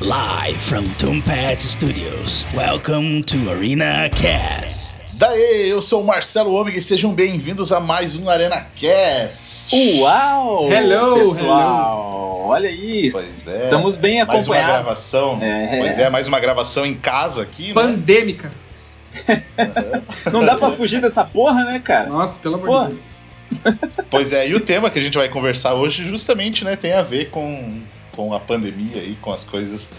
Live from Tombat Studios. Welcome to Arena Cast. Daí, eu sou o Marcelo Ômega e sejam bem-vindos a mais um Arena Cast. Uau! Hello, pessoal! Olha isso, Pois é. estamos bem Mais uma acompanhados. gravação. É. Pois é, mais uma gravação em casa aqui, né? Pandêmica. Não dá pra fugir dessa porra, né, cara? Nossa, pelo amor de Deus. Pois é, e o tema que a gente vai conversar hoje justamente, né, tem a ver com, com a pandemia e com as coisas,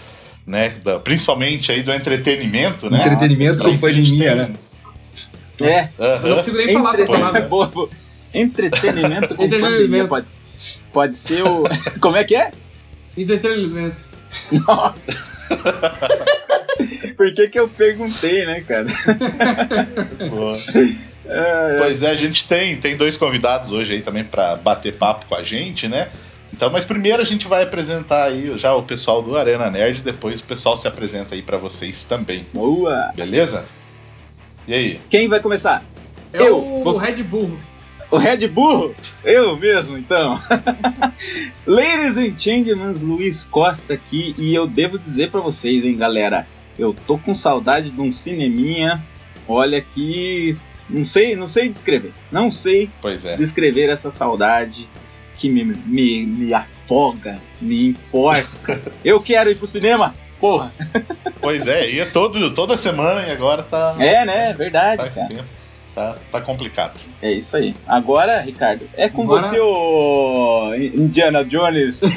né, da- principalmente aí do entretenimento, né? Entretenimento Nossa, com pandemia, tem- É. Eu não consigo nem falar essa palavra. Boa. Entretenimento com Entretenimento. pandemia. Pode, pode ser o. Como é que é? Entretenimento. Nossa! Por que que eu perguntei, né, cara? Boa. É, Pois é, a gente tem, tem dois convidados hoje aí também pra bater papo com a gente, né? Então, mas primeiro a gente vai apresentar aí já o pessoal do Arena Nerd, depois o pessoal se apresenta aí pra vocês também, boa! beleza? E aí? Quem vai começar? É Eu. o Vou- Red Bull. O Red Bull? Eu mesmo, então. Ladies and gentlemen, Luiz Costa aqui e eu devo dizer pra vocês, hein, galera, eu tô com saudade de um cineminha. Olha que não sei, não sei descrever. Não sei Pois é. descrever essa saudade que me, me, me afoga, me enforca. eu quero ir pro cinema. Porra. Pois é, ia todo, toda semana e agora tá. É, né? Verdade, tá, cara. tá, tá complicado. É isso aí. Agora, Ricardo, é com Agora- você, o Indiana Jones.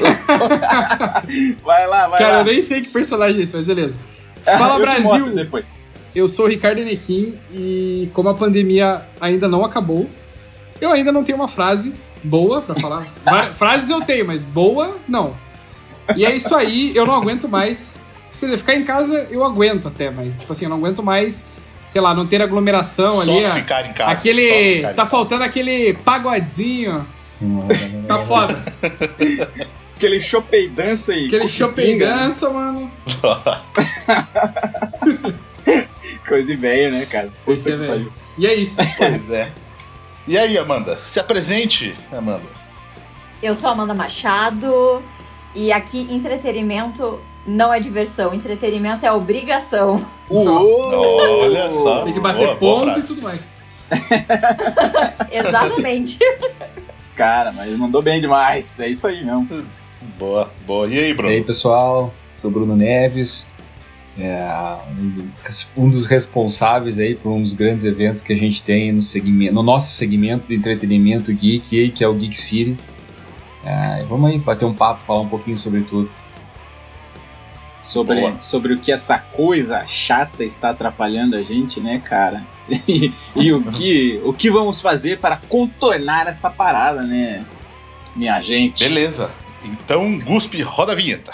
vai lá, vai Cara, lá. eu nem sei que personagem é esse, mas beleza. Fala, eu Brasil. depois. Eu sou o Ricardo Enequim e como a pandemia ainda não acabou, eu ainda não tenho uma frase boa pra falar. Frases eu tenho, mas boa, não. E é isso aí, eu não aguento mais. Quer dizer, ficar em casa eu aguento até, mas tipo assim, eu não aguento mais, sei lá, não ter aglomeração só ali. a- ficar em casa. só Aquele. Tá casa. faltando aquele pagodinho. Tá foda. Aquele chopei dança aí. Aquele chopei né? dança, mano. Coisa de velho, né, cara? É velho. pariu. E é isso. Pois é. E aí, Amanda? Se apresente, Amanda. Eu sou Amanda Machado e aqui entretenimento não é diversão, entretenimento é obrigação. Uou! Olha só. Tem que bater Boa, boa ponto e frase. tudo mais. Exatamente. Cara, mas mandou bem demais. É isso aí mesmo. Boa, boa. E aí, E Bruno? aí, pessoal, sou o Bruno Neves, é, um, dos- um dos responsáveis aí por um dos grandes eventos que a gente tem no, segmento, no nosso segmento de entretenimento geek, que é o Geek City. É, e vamos aí bater um papo, falar um pouquinho sobre tudo. Sobre, Boa. sobre o que essa coisa chata está atrapalhando a gente, né, cara? E, e o, que, o que vamos fazer para contornar essa parada, né, minha gente? Beleza. Então, Guspe, roda a vinheta.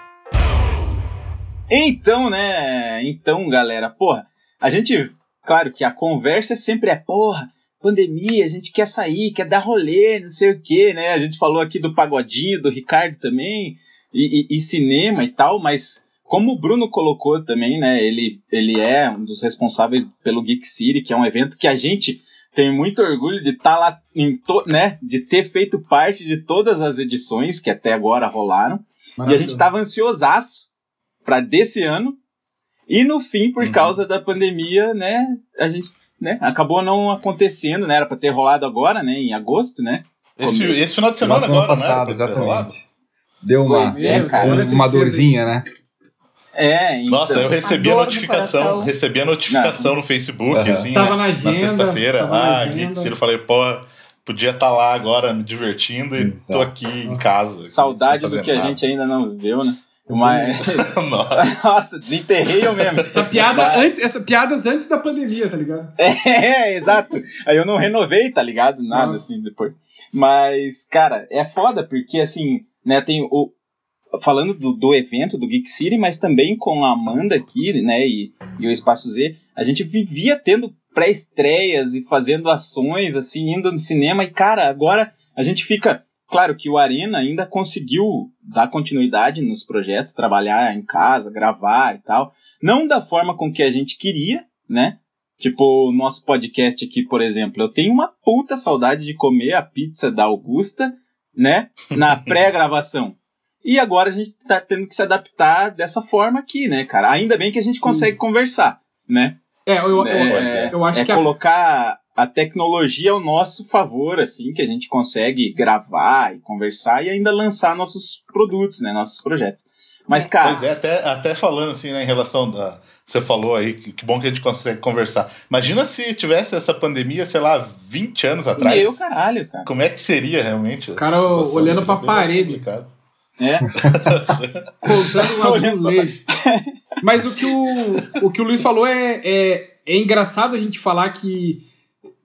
Então, né? Então, galera, porra, a gente, claro que a conversa sempre é, porra, pandemia, a gente quer sair, quer dar rolê, não sei o quê, né? A gente falou aqui do pagodinho, do Ricardo também, e, e- e cinema e tal, mas como o Bruno colocou também, né? Ele, ele é um dos responsáveis pelo Geek City, que é um evento que a gente tem muito orgulho de estar lá, em to, né? De ter feito parte de todas as edições que até agora rolaram. E a gente tava ansiosaço para desse ano. E no fim, por Uhum. causa da pandemia, né, a gente, né, acabou não acontecendo, né, era para ter rolado agora, né, em agosto, né? Esse, esse final de Semana, agora, né? ter rolado? exatamente. Deu uma, é, cara. uma dorzinha, né? É, então, Nossa, eu recebi a A notificação, recebi a notificação no Facebook, assim, Tava né, na agenda, sexta-feira. na Ah, agenda. Geek City, eu falei, pô, podia estar lá agora me divertindo e Exato. tô aqui em casa. saudade do que a nada. gente ainda não viveu, né? Mas... Nossa. Nossa, desenterrei eu mesmo. Essa piada, Mas- antes, essa piadas antes da pandemia, tá ligado? É, exato. Aí eu não renovei, tá ligado? Nada Nossa. assim depois. Mas, cara, é foda, porque assim, né, tem o. Falando do, do evento do Geek City, mas também com a Amanda aqui, né, e, e o Espaço Z, a gente vivia tendo pré-estreias e fazendo ações, assim, indo no cinema, e, cara, agora a gente fica. Claro que o Arena ainda conseguiu dar continuidade nos projetos, trabalhar em casa, gravar e tal. Não da forma com que a gente queria, né? Tipo, o nosso podcast aqui, por exemplo, eu tenho uma puta saudade de comer a pizza da Augusta, né? Na pré-gravação. E agora a gente tá tendo que se adaptar dessa forma aqui, né, cara? Ainda bem que a gente Sim. consegue conversar, né? É, eu, eu, É, eu acho é que a, colocar a tecnologia ao nosso favor, assim, que a gente consegue gravar e conversar e ainda lançar nossos produtos, né? Nossos projetos. Mas, cara, Pois é, até, até falando assim, né, em relação da. Você falou aí, que, que bom que a gente consegue conversar. Imagina se tivesse essa pandemia, sei lá, 20 anos atrás. meu caralho, cara. Como é que seria realmente? O cara situação? olhando pra parede. complicado. É. contando um azulejo. Mas o que o, o que o Luiz falou é, é, é engraçado a gente falar que,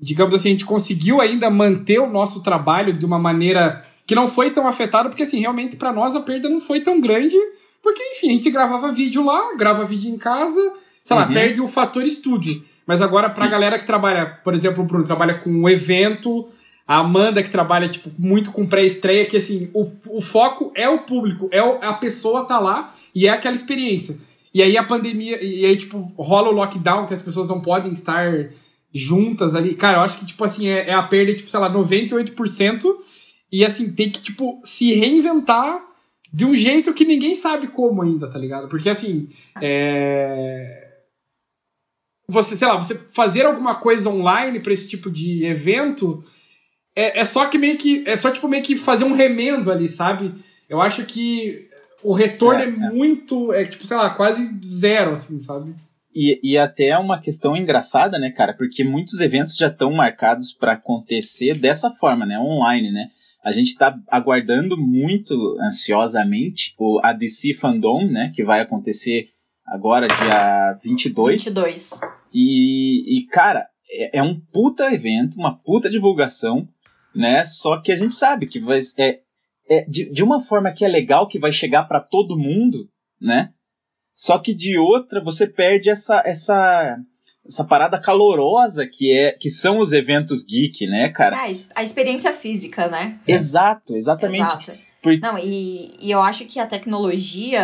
digamos assim, a gente conseguiu ainda manter o nosso trabalho de uma maneira que não foi tão afetada, porque assim, realmente pra nós a perda não foi tão grande, porque enfim, a gente gravava vídeo lá, grava vídeo em casa, sei lá, Uhum. perde o fator estúdio. Mas agora pra Sim. galera que trabalha, por exemplo, o Bruno trabalha com um evento, a Amanda que trabalha tipo muito com pré-estreia, que assim, o, o foco é o público, é o- a pessoa tá lá e é aquela experiência. E aí a pandemia, e aí tipo, rola o lockdown que as pessoas não podem estar juntas ali. Cara, eu acho que tipo assim, é, é a perda tipo, sei lá, 98% e assim, tem que tipo se reinventar de um jeito que ninguém sabe como ainda, tá ligado? Porque assim, é você, sei lá, você fazer alguma coisa online pra esse tipo de evento é, é só que meio que é só tipo meio que fazer um remendo ali, sabe? Eu acho que o retorno é, É, é. muito, é tipo, sei lá, quase zero, assim, sabe? E, e até é uma questão engraçada, né, cara? Porque muitos eventos já estão marcados para acontecer dessa forma, né? Online, né? A gente tá aguardando muito ansiosamente o a DC Fandom, né? Que vai acontecer agora, dia 22. 22. E, e cara, é, é um puta evento, uma puta divulgação, né? Só que a gente sabe que vai, é, é de, de uma forma que é legal, que vai chegar para todo mundo, né? Só que de outra você perde essa essa essa parada calorosa que é que são os eventos geek, né, cara? Ah, a ex- a experiência física, né? Exato, exatamente. Exato. Por- Não, e, e eu acho que a tecnologia,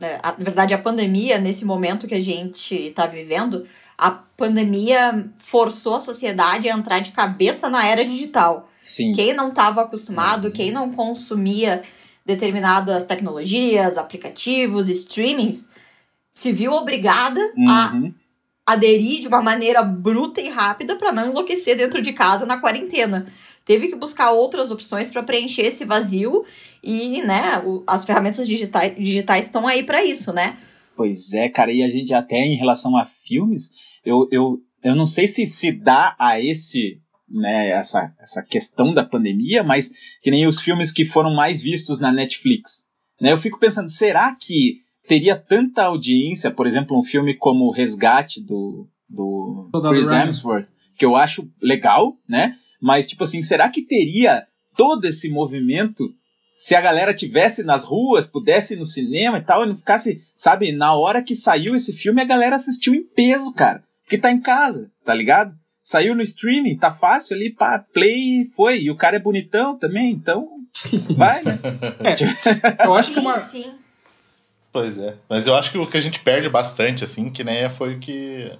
é, a- na verdade, a pandemia, nesse momento que a gente tá vivendo, a pandemia forçou a sociedade a entrar de cabeça na era digital. Sim. Quem não estava acostumado, quem não consumia determinadas tecnologias, aplicativos, streamings, se viu obrigada a Uhum. aderir de uma maneira bruta e rápida para não enlouquecer dentro de casa na quarentena. Teve que buscar outras opções para preencher esse vazio e, né, o- as ferramentas digitais digitais estão aí para isso, né? Pois é, cara, e a gente até em relação a filmes, eu, eu, eu não sei se se dá a esse, né, essa, essa questão da pandemia, mas que nem os filmes que foram mais vistos na Netflix. Né, eu fico pensando, será que teria tanta audiência, por exemplo, um filme como O Resgate do, do Soldado Chris Ryan. Hemsworth, que eu acho legal, né? Mas, tipo assim, será que teria todo esse movimento se a galera tivesse nas ruas, pudesse ir no cinema e tal, e não ficasse, sabe, na hora que saiu esse filme, a galera assistiu em peso, cara. Porque tá em casa, tá ligado? Saiu no streaming, tá fácil ali, pá, play foi. E o cara é bonitão também, então. Vai, né? Eu acho que sim, uma. sim. Pois é. Mas eu acho que o que a gente perde bastante, assim, que nem foi o que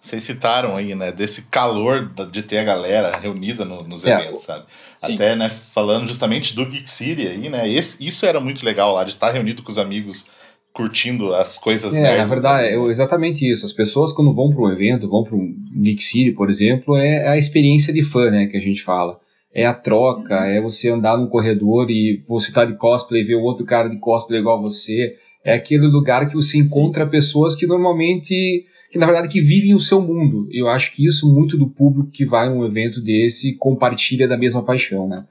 vocês citaram aí, né? Desse calor de ter a galera reunida no- nos É. eventos, sabe? Sim. Até, né, falando justamente do Geek City aí, né? Esse, isso era muito legal lá, de estar reunido com os amigos, curtindo as coisas É, nerds, na verdade, né? é exatamente isso. As pessoas, quando vão para um evento, vão para um Geek City, por exemplo, é a experiência de fã, né, que a gente fala. É a troca, é você andar num corredor e você tá de cosplay e ver o outro cara de cosplay igual a você. É aquele lugar que você encontra pessoas que normalmente, que na verdade que vivem o seu mundo. Eu acho que isso muito do público que vai a um evento desse compartilha da mesma paixão, né?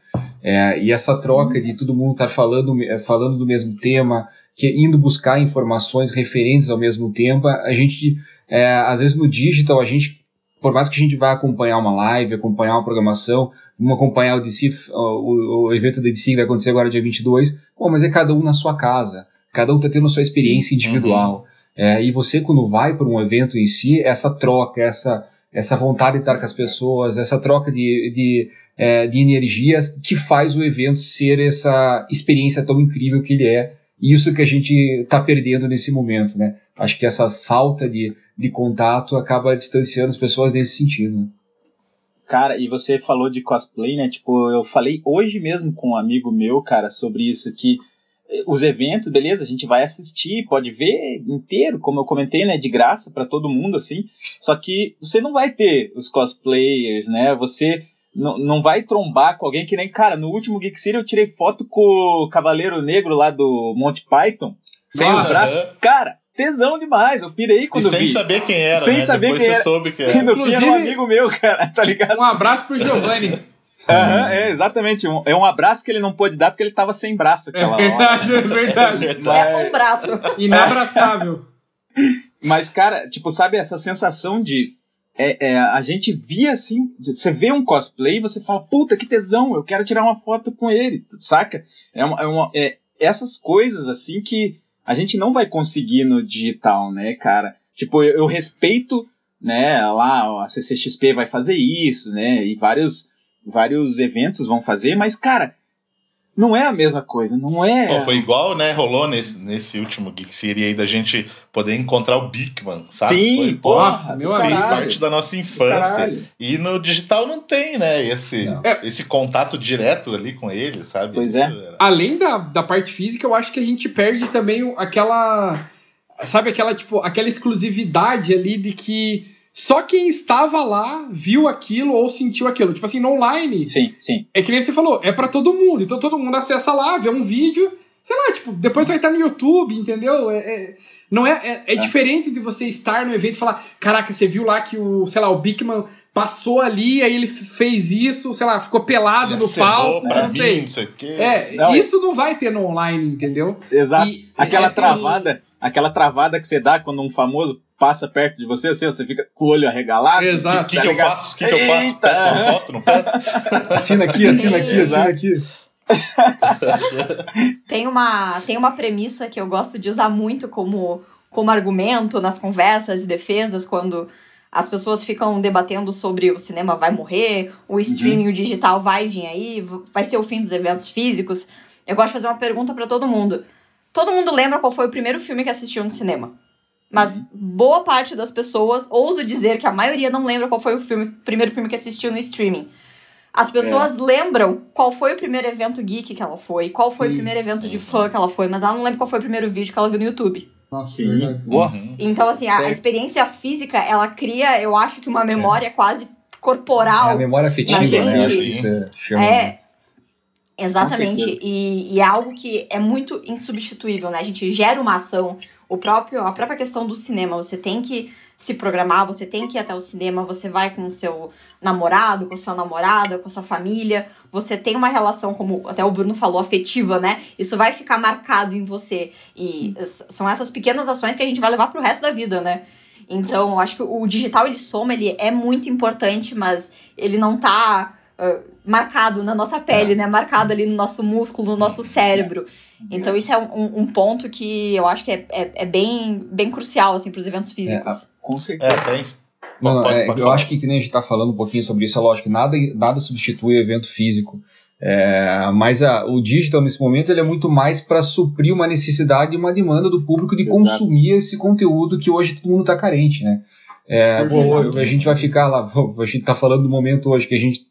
É, e essa Sim. troca de todo mundo estar falando, eh, falando do mesmo tema, que indo buscar informações referentes ao mesmo tempo, a gente, é, às vezes no digital, a gente, por mais que a gente vá acompanhar uma live, acompanhar uma programação, vamos acompanhar o, DC, o, o evento da DC que vai acontecer agora dia 22, bom, mas é cada um na sua casa, cada um está tendo a sua experiência Sim. individual. Uhum. É, e você, quando vai para um evento em si, essa troca, essa, essa vontade de estar com as pessoas, essa troca de, de, é, de energias que faz o evento ser essa experiência tão incrível que ele é. Isso que a gente está perdendo nesse momento, né? Acho que essa falta de, de contato acaba distanciando as pessoas nesse sentido. Né? Cara, e você falou de cosplay, né? Tipo, eu falei hoje mesmo com um amigo meu, cara, sobre isso, que os eventos, beleza, a gente vai assistir, pode ver inteiro, como eu comentei, né, de graça para todo mundo, assim. Só que você não vai ter os cosplayers, né? Você não, não vai trombar com alguém que nem, cara, no último Geek City eu tirei foto com o Cavaleiro Negro lá do Monty Python, sem ah, os braços. Cara, tesão demais. Eu pirei quando e sem vi. saber quem era. Sem né? saber Depois quem era. soube quem era. E no fim era um amigo meu, cara, tá ligado? Um abraço pro Giovanni. Uhum, é, exatamente. Um, é um abraço que ele não pôde dar porque ele tava sem braço aquela é verdade, hora. É verdade, Mas... É um braço. Inabraçável. Mas, cara, tipo, sabe essa sensação de. É, é, a gente via assim, você vê um cosplay e você fala, puta, que tesão, eu quero tirar uma foto com ele, saca? É, uma, é, uma, é essas coisas assim que a gente não vai conseguir no digital, né, cara? Tipo, eu, eu respeito, né, lá a CCXP vai fazer isso, né, e vários vários eventos vão fazer, mas, cara, não é a mesma coisa, não é. Pô, foi igual, né? Rolou nesse, nesse último Geek City aí da gente poder encontrar o Bigman, sabe? Sim, foi, porra, meu Fez caralho. parte da nossa infância. E no digital não tem, né? Esse, esse contato direto ali com ele, sabe? Pois é. Era... Além da, da parte física, eu acho que a gente perde também aquela. Sabe, aquela, tipo, aquela exclusividade ali de que só quem estava lá viu aquilo ou sentiu aquilo. Tipo assim, no online. Sim, sim. É que nem você falou, é para todo mundo. Então todo mundo acessa lá, vê um vídeo. Sei lá, tipo, depois vai estar no YouTube, entendeu? É, é não é, é, é, é, diferente de você estar no evento e falar: caraca, você viu lá que o, sei lá, o Bigman passou ali, aí ele fez isso, sei lá, ficou pelado no palco. Pra não mim, sei. não sei o quê. É, Não, isso não vai ter no online, entendeu? Exato. E- aquela é, travada, aquela travada que você dá quando um famoso passa perto de você, assim, você fica com o olho arregalado. O Exato. que, Tá que eu faço? O que, que eu faço? Eita! Peço uma foto, não peço? Assina aqui, assina aqui, assina aqui. Tem uma, tem uma premissa que eu gosto de usar muito como, como argumento nas conversas e defesas, quando as pessoas ficam debatendo sobre o cinema vai morrer, o streaming, o digital vai vir aí, vai ser o fim dos eventos físicos. Eu gosto de fazer uma pergunta pra todo mundo. Todo mundo lembra qual foi o primeiro filme que assistiu no cinema? Mas boa parte das pessoas, ouso dizer que a maioria não lembra qual foi o filme, primeiro filme que assistiu no streaming. As pessoas lembram qual foi o primeiro evento geek que ela foi, qual foi o Sim. primeiro evento de fã que ela foi, mas ela não lembra qual foi o primeiro vídeo que ela viu no YouTube. Nossa, Sim. verdade. Uhum. Então, assim, a, a experiência física, ela cria, eu acho que uma memória quase É corporal. a memória afetiva, né? gente- Acho que isso é, chama, É, exatamente. E, e é algo que é muito insubstituível, né? A gente gera uma ação. O próprio, a própria questão do cinema, você tem que se programar, você tem que ir até o cinema, você vai com o seu namorado, com sua namorada, com sua família, você tem uma relação, como até o Bruno falou, afetiva, né? Isso vai ficar marcado em você. E são essas pequenas ações que a gente vai levar pro resto da vida, né? Então, eu acho que o digital, ele soma, ele é muito importante, mas ele não tá ah, marcado na nossa pele, né? Marcado ali no nosso músculo, no nosso cérebro. Então, isso é um, um ponto que eu acho que é, é, é bem, bem crucial, assim, pros eventos físicos. Com É, certeza. até. Não, não, pode- é, pode eu falar. acho que, que nem a gente está falando um pouquinho sobre isso, é lógico que nada, nada substitui o evento físico. É, mas a, o digital, nesse momento, ele é muito mais para suprir uma necessidade e uma demanda do público de Exato. consumir esse conteúdo que hoje todo mundo está carente, né? É, a gente vai ficar lá, a gente está falando do momento hoje que a gente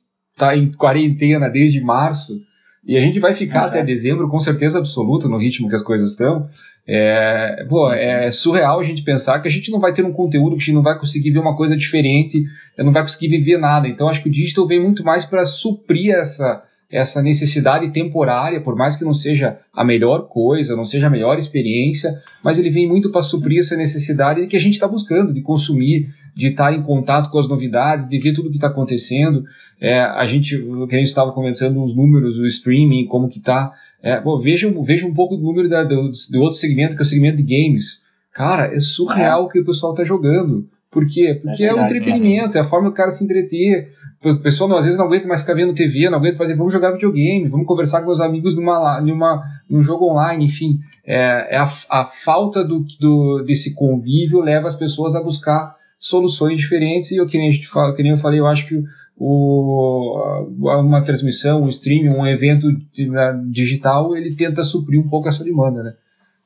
está em quarentena desde março, e a gente vai ficar Uhum. até dezembro, com certeza absoluta, no ritmo que as coisas estão. É, pô, é surreal a gente pensar que a gente não vai ter um conteúdo, que a gente não vai conseguir ver uma coisa diferente, não vai conseguir viver nada. Então acho que o digital vem muito mais para suprir essa, essa necessidade temporária, por mais que não seja a melhor coisa, não seja a melhor experiência, mas ele vem muito para suprir essa necessidade que a gente está buscando, de consumir, de estar em contato com as novidades, de ver tudo o que está acontecendo. É, a gente, que a gente estava comentando os números, o streaming, como que está. É, veja, veja um pouco do número da, do, do outro segmento, que é o segmento de games. Cara, é surreal o que o pessoal tá jogando. Por quê? Porque é, é o entretenimento, é a forma do cara se entreter. O pessoal às vezes não aguenta mais ficar vendo TV, não aguenta fazer, vamos jogar videogame, vamos conversar com meus amigos numa, numa, num jogo online, enfim. É, é a, a falta do, do, desse convívio leva as pessoas a buscar soluções diferentes e eu, que nem, a gente fala, que nem eu falei, eu acho que o, uma transmissão, um streaming, um evento digital, ele tenta suprir um pouco essa demanda, né?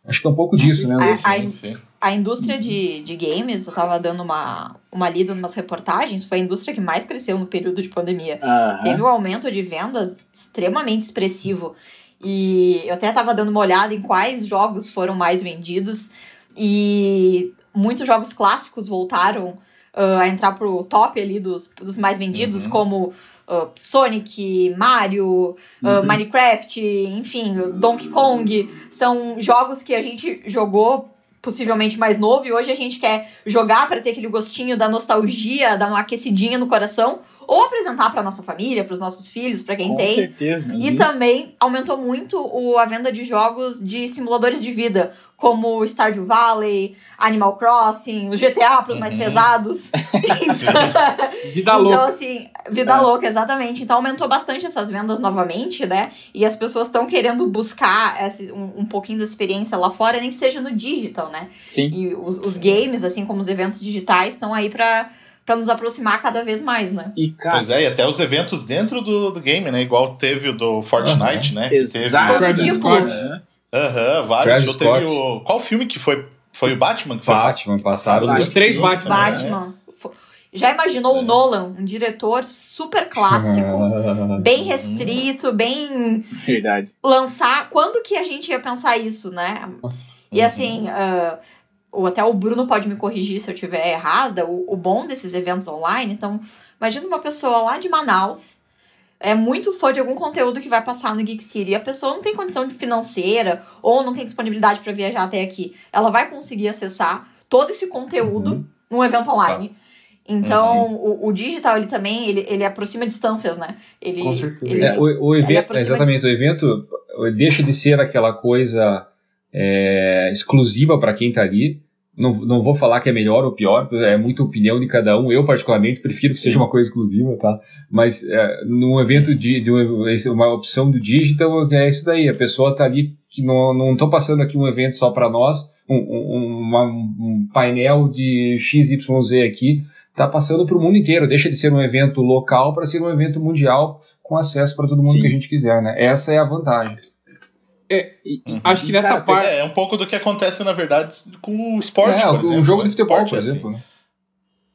Acho que é um pouco disso, né? A, a, a, indústria de, de games, eu tava dando uma, uma lida em umas reportagens, foi a indústria que mais cresceu no período de pandemia. Teve um aumento de vendas extremamente expressivo. E eu até tava dando uma olhada em quais jogos foram mais vendidos. E muitos jogos clássicos voltaram uh, a entrar pro top ali dos, dos mais vendidos, uhum. como uh, Sonic, Mario, uh, uhum. Minecraft, enfim, Donkey Kong. São jogos que a gente jogou possivelmente mais novo e hoje a gente quer jogar para ter aquele gostinho da nostalgia, dar uma aquecidinha no coração ou apresentar para nossa família, para os nossos filhos, para quem Com tem. certeza. E também aumentou muito o, a venda de jogos de simuladores de vida, como Stardew Valley, Animal Crossing, o GTA para os mais uhum. pesados. então, vida louca. Então, assim, vida é. louca, exatamente. Então aumentou bastante essas vendas novamente, né? E as pessoas estão querendo buscar esse, um, um pouquinho da experiência lá fora, nem que seja no digital, né? Sim. E os, os games, assim como os eventos digitais, estão aí para para nos aproximar cada vez mais, né? E, cara... Pois é, e até os eventos dentro do, do game, né? Igual teve o do Fortnite, uhum. né? Exato. Teve... Ridículo. Aham, uhum, vários. teve o... Qual filme que foi? Foi o Batman? Que foi Batman, passaram os três Batman. Batman. É. Já imaginou é. o Nolan, um diretor super clássico, bem restrito, bem. Verdade. Lançar. Quando que a gente ia pensar isso, né? Nossa. E assim, uh, ou até o Bruno pode me corrigir se eu estiver errada, o, o bom desses eventos online. Então, imagina uma pessoa lá de Manaus, é muito fã de algum conteúdo que vai passar no Geek City e a pessoa não tem condição financeira ou não tem disponibilidade para viajar até aqui. Ela vai conseguir acessar todo esse conteúdo uhum. num evento online. Então, o, o, digital, ele também, ele, ele aproxima distâncias, né? Ele, Com certeza. Ele, é, o, o evento, exatamente, o evento deixa de ser aquela coisa é, exclusiva para quem está ali não, não vou falar que é melhor ou pior, é muita opinião de cada um. Eu, particularmente, prefiro que seja uma coisa exclusiva, tá? Mas é, num evento de, de uma, opção do digital, é isso daí. A pessoa tá ali, que não, não tô passando aqui um evento só para nós, um, um, uma, um painel de XYZ aqui, tá passando para o mundo inteiro. Deixa de ser um evento local para ser um evento mundial com acesso para todo mundo Sim. que a gente quiser, né? Essa é a vantagem. É, uhum. acho que nessa Cara, parte. É, é um pouco do que acontece, na verdade, com o esporte, é, por exemplo. Um jogo de futebol, esporte, por assim. exemplo. Assim.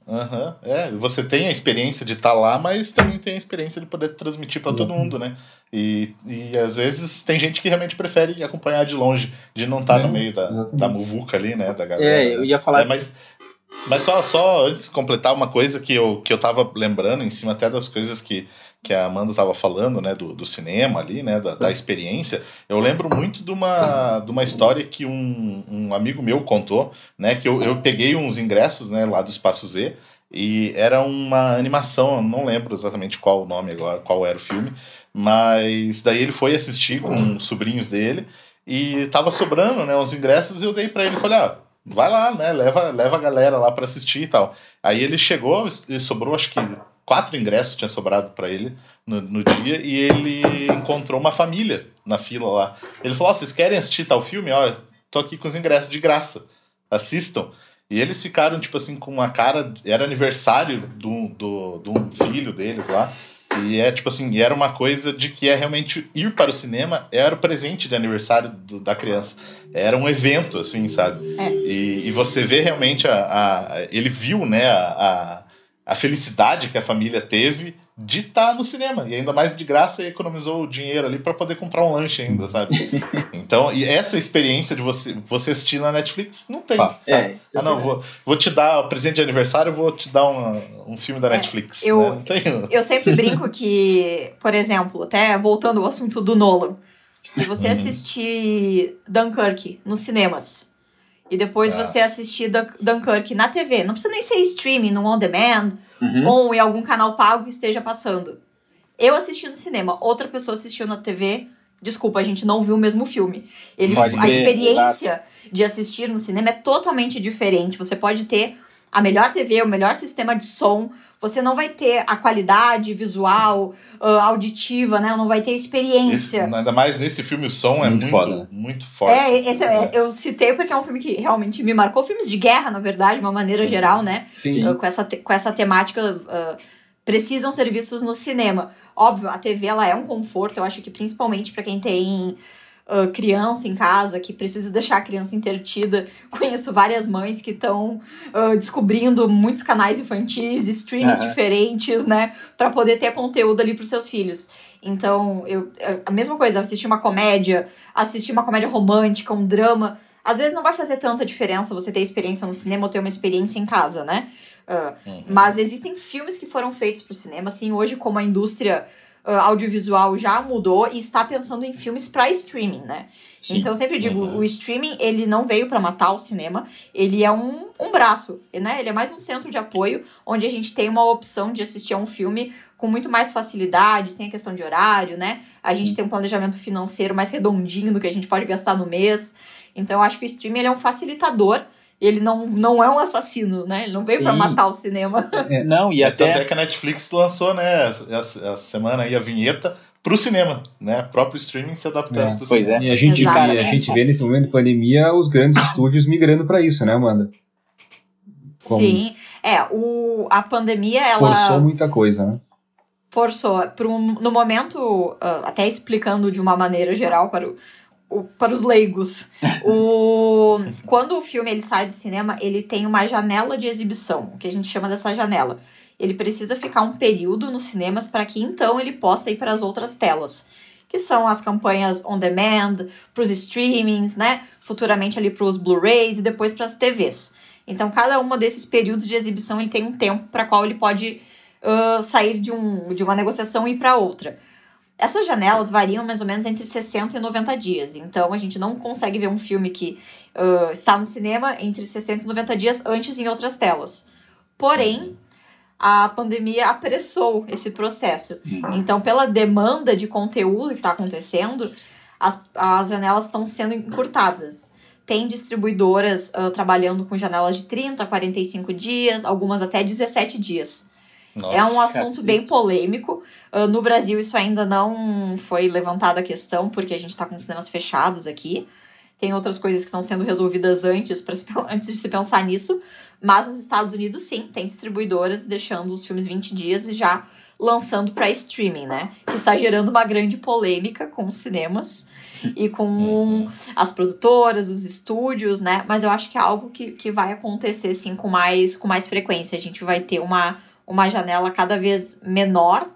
Uhum, é, você tem a experiência de estar tá lá, mas também tem a experiência de poder transmitir para todo mundo, né? E, e às vezes tem gente que realmente prefere acompanhar de longe, de não estar tá é, no meio da, da muvuca ali, né? Da galera. É, eu ia falar. É, mas, mas só, só antes de completar uma coisa que eu, que eu tava lembrando, em cima até das coisas que, que a Amanda tava falando, né, do, do cinema ali, né, da, da experiência, eu lembro muito de uma, de uma história que um, um amigo meu contou, né, que eu, eu peguei uns ingressos, né, lá do Espaço Z, e era uma animação, não lembro exatamente qual o nome agora, qual era o filme, mas daí ele foi assistir com os sobrinhos dele, e tava sobrando, né, os ingressos, e eu dei para ele, falei, ah, vai lá, né? Leva, leva a galera lá para assistir e tal. Aí ele chegou e sobrou, acho que quatro ingressos tinha sobrado para ele no, no dia e ele encontrou uma família na fila lá. Ele falou: oh, vocês querem assistir tal filme? Ó, tô aqui com os ingressos de graça. Assistam. E eles ficaram, tipo assim, com uma cara. Era aniversário do, do, do um filho deles lá. E é tipo assim, era uma coisa de que é realmente ir para o cinema era o presente de aniversário do, da criança. Era um evento, assim, sabe? É. E, e você vê realmente a, a. ele viu, né, a, a, a felicidade que a família teve de estar tá no cinema. E ainda mais de graça, economizou o dinheiro ali para poder comprar um lanche ainda, sabe? então, e essa experiência de você, você assistir na Netflix não tem, ah, sabe? É, ah, não, vou, vou te dar presente de aniversário, vou te dar uma, um filme da é, Netflix. Eu, né? tem... eu sempre brinco que, por exemplo, até voltando ao assunto do Nolan, se você uhum. assistir Dunkirk nos cinemas, e depois ah. você assistir Dunkirk na TV. Não precisa nem ser streaming, no on demand, uhum. ou em algum canal pago que esteja passando. Eu assisti no cinema, outra pessoa assistiu na TV, desculpa, a gente não viu o mesmo filme. Ele, Pode a experiência de assistir no cinema é totalmente diferente. Você pode ter a melhor TV, o melhor sistema de som, você não vai ter a qualidade visual, ah, auditiva, né? Não vai ter Esse, experiência. ainda mais nesse filme, o som é Muito muito, foda, né? muito forte. É, esse é- eu citei porque é um filme que realmente me marcou. Filmes de guerra, na verdade, de uma maneira geral, né? Sim. Uh, com, essa, te- com essa temática uh, precisam ser vistos no cinema. Óbvio, a TV ela é um conforto, eu acho que principalmente para quem tem uh, criança em casa, que precisa deixar a criança intertida. Conheço várias mães que estão descobrindo muitos canais infantis, streams Aham. diferentes, né? para poder ter conteúdo ali pros seus filhos. Então, eu, a mesma coisa, assistir uma comédia, assistir uma comédia romântica, um drama. Às vezes não vai fazer tanta diferença você ter experiência no cinema ou ter uma experiência em casa, né? Ah, Mas existem filmes que foram feitos pro cinema, assim, hoje como a indústria ah, audiovisual já mudou e está pensando em filmes para streaming, né? Sim. Então eu sempre digo, o streaming ele não veio para matar o cinema, ele é um, um braço, né? Ele é mais um centro de apoio onde a gente tem uma opção de assistir a um filme com muito mais facilidade, sem a questão de horário, né? A gente tem um planejamento financeiro mais redondinho do que a gente pode gastar no mês. Então eu acho que o streaming ele é um facilitador, ele não, não é um assassino, né? Ele não veio para matar o cinema. Não, e É, Tanto até. é que a Netflix lançou, né, essa, semana aí a vinheta pro cinema, né? Próprio streaming se adaptando É. pro Pois cinema. E a gente, e a Exatamente. gente vê nesse momento de pandemia os grandes estúdios migrando pra isso, né, Amanda? Como- Sim. É, o, a pandemia, ela. Forçou muita coisa, né? forçou pro, no momento, ah, até explicando de uma maneira geral para, o, o- para os leigos, o, quando o filme ele sai do cinema, ele tem uma janela de exibição, o que a gente chama dessa janela. Ele precisa ficar um período nos cinemas para que então ele possa ir para as outras telas. Que são as campanhas on demand, para os streamings, né? Futuramente ali para os Blu-rays e depois para as TVs. Então, cada uma desses períodos de exibição ele tem um tempo para qual ele pode ah, sair de, um, de uma negociação e ir para outra. Essas janelas variam mais ou menos entre 60 e 90 dias. Então, a gente não consegue ver um filme que ah, está no cinema entre 60 e 90 dias antes em outras telas. Porém, a pandemia apressou esse processo. Então, pela demanda de conteúdo que está acontecendo, as, as janelas estão sendo encurtadas. Tem distribuidoras ah, trabalhando com janelas de 30 a 45 dias, algumas até 17 dias. Nossa, é um assunto cacete. bem polêmico. Ah, no Brasil, isso ainda não foi levantada a questão, porque a gente está com cinemas fechados aqui. Tem outras coisas que estão sendo resolvidas antes, pra se- antes de se pensar nisso. Mas nos Estados Unidos, sim, tem distribuidoras deixando os filmes 20 dias e já lançando para streaming, né? Que está gerando uma grande polêmica com os cinemas e com as produtoras, os estúdios, né? Mas eu acho que é algo que, que vai acontecer, sim, com mais, com mais frequência. A gente vai ter uma, uma janela cada vez menor,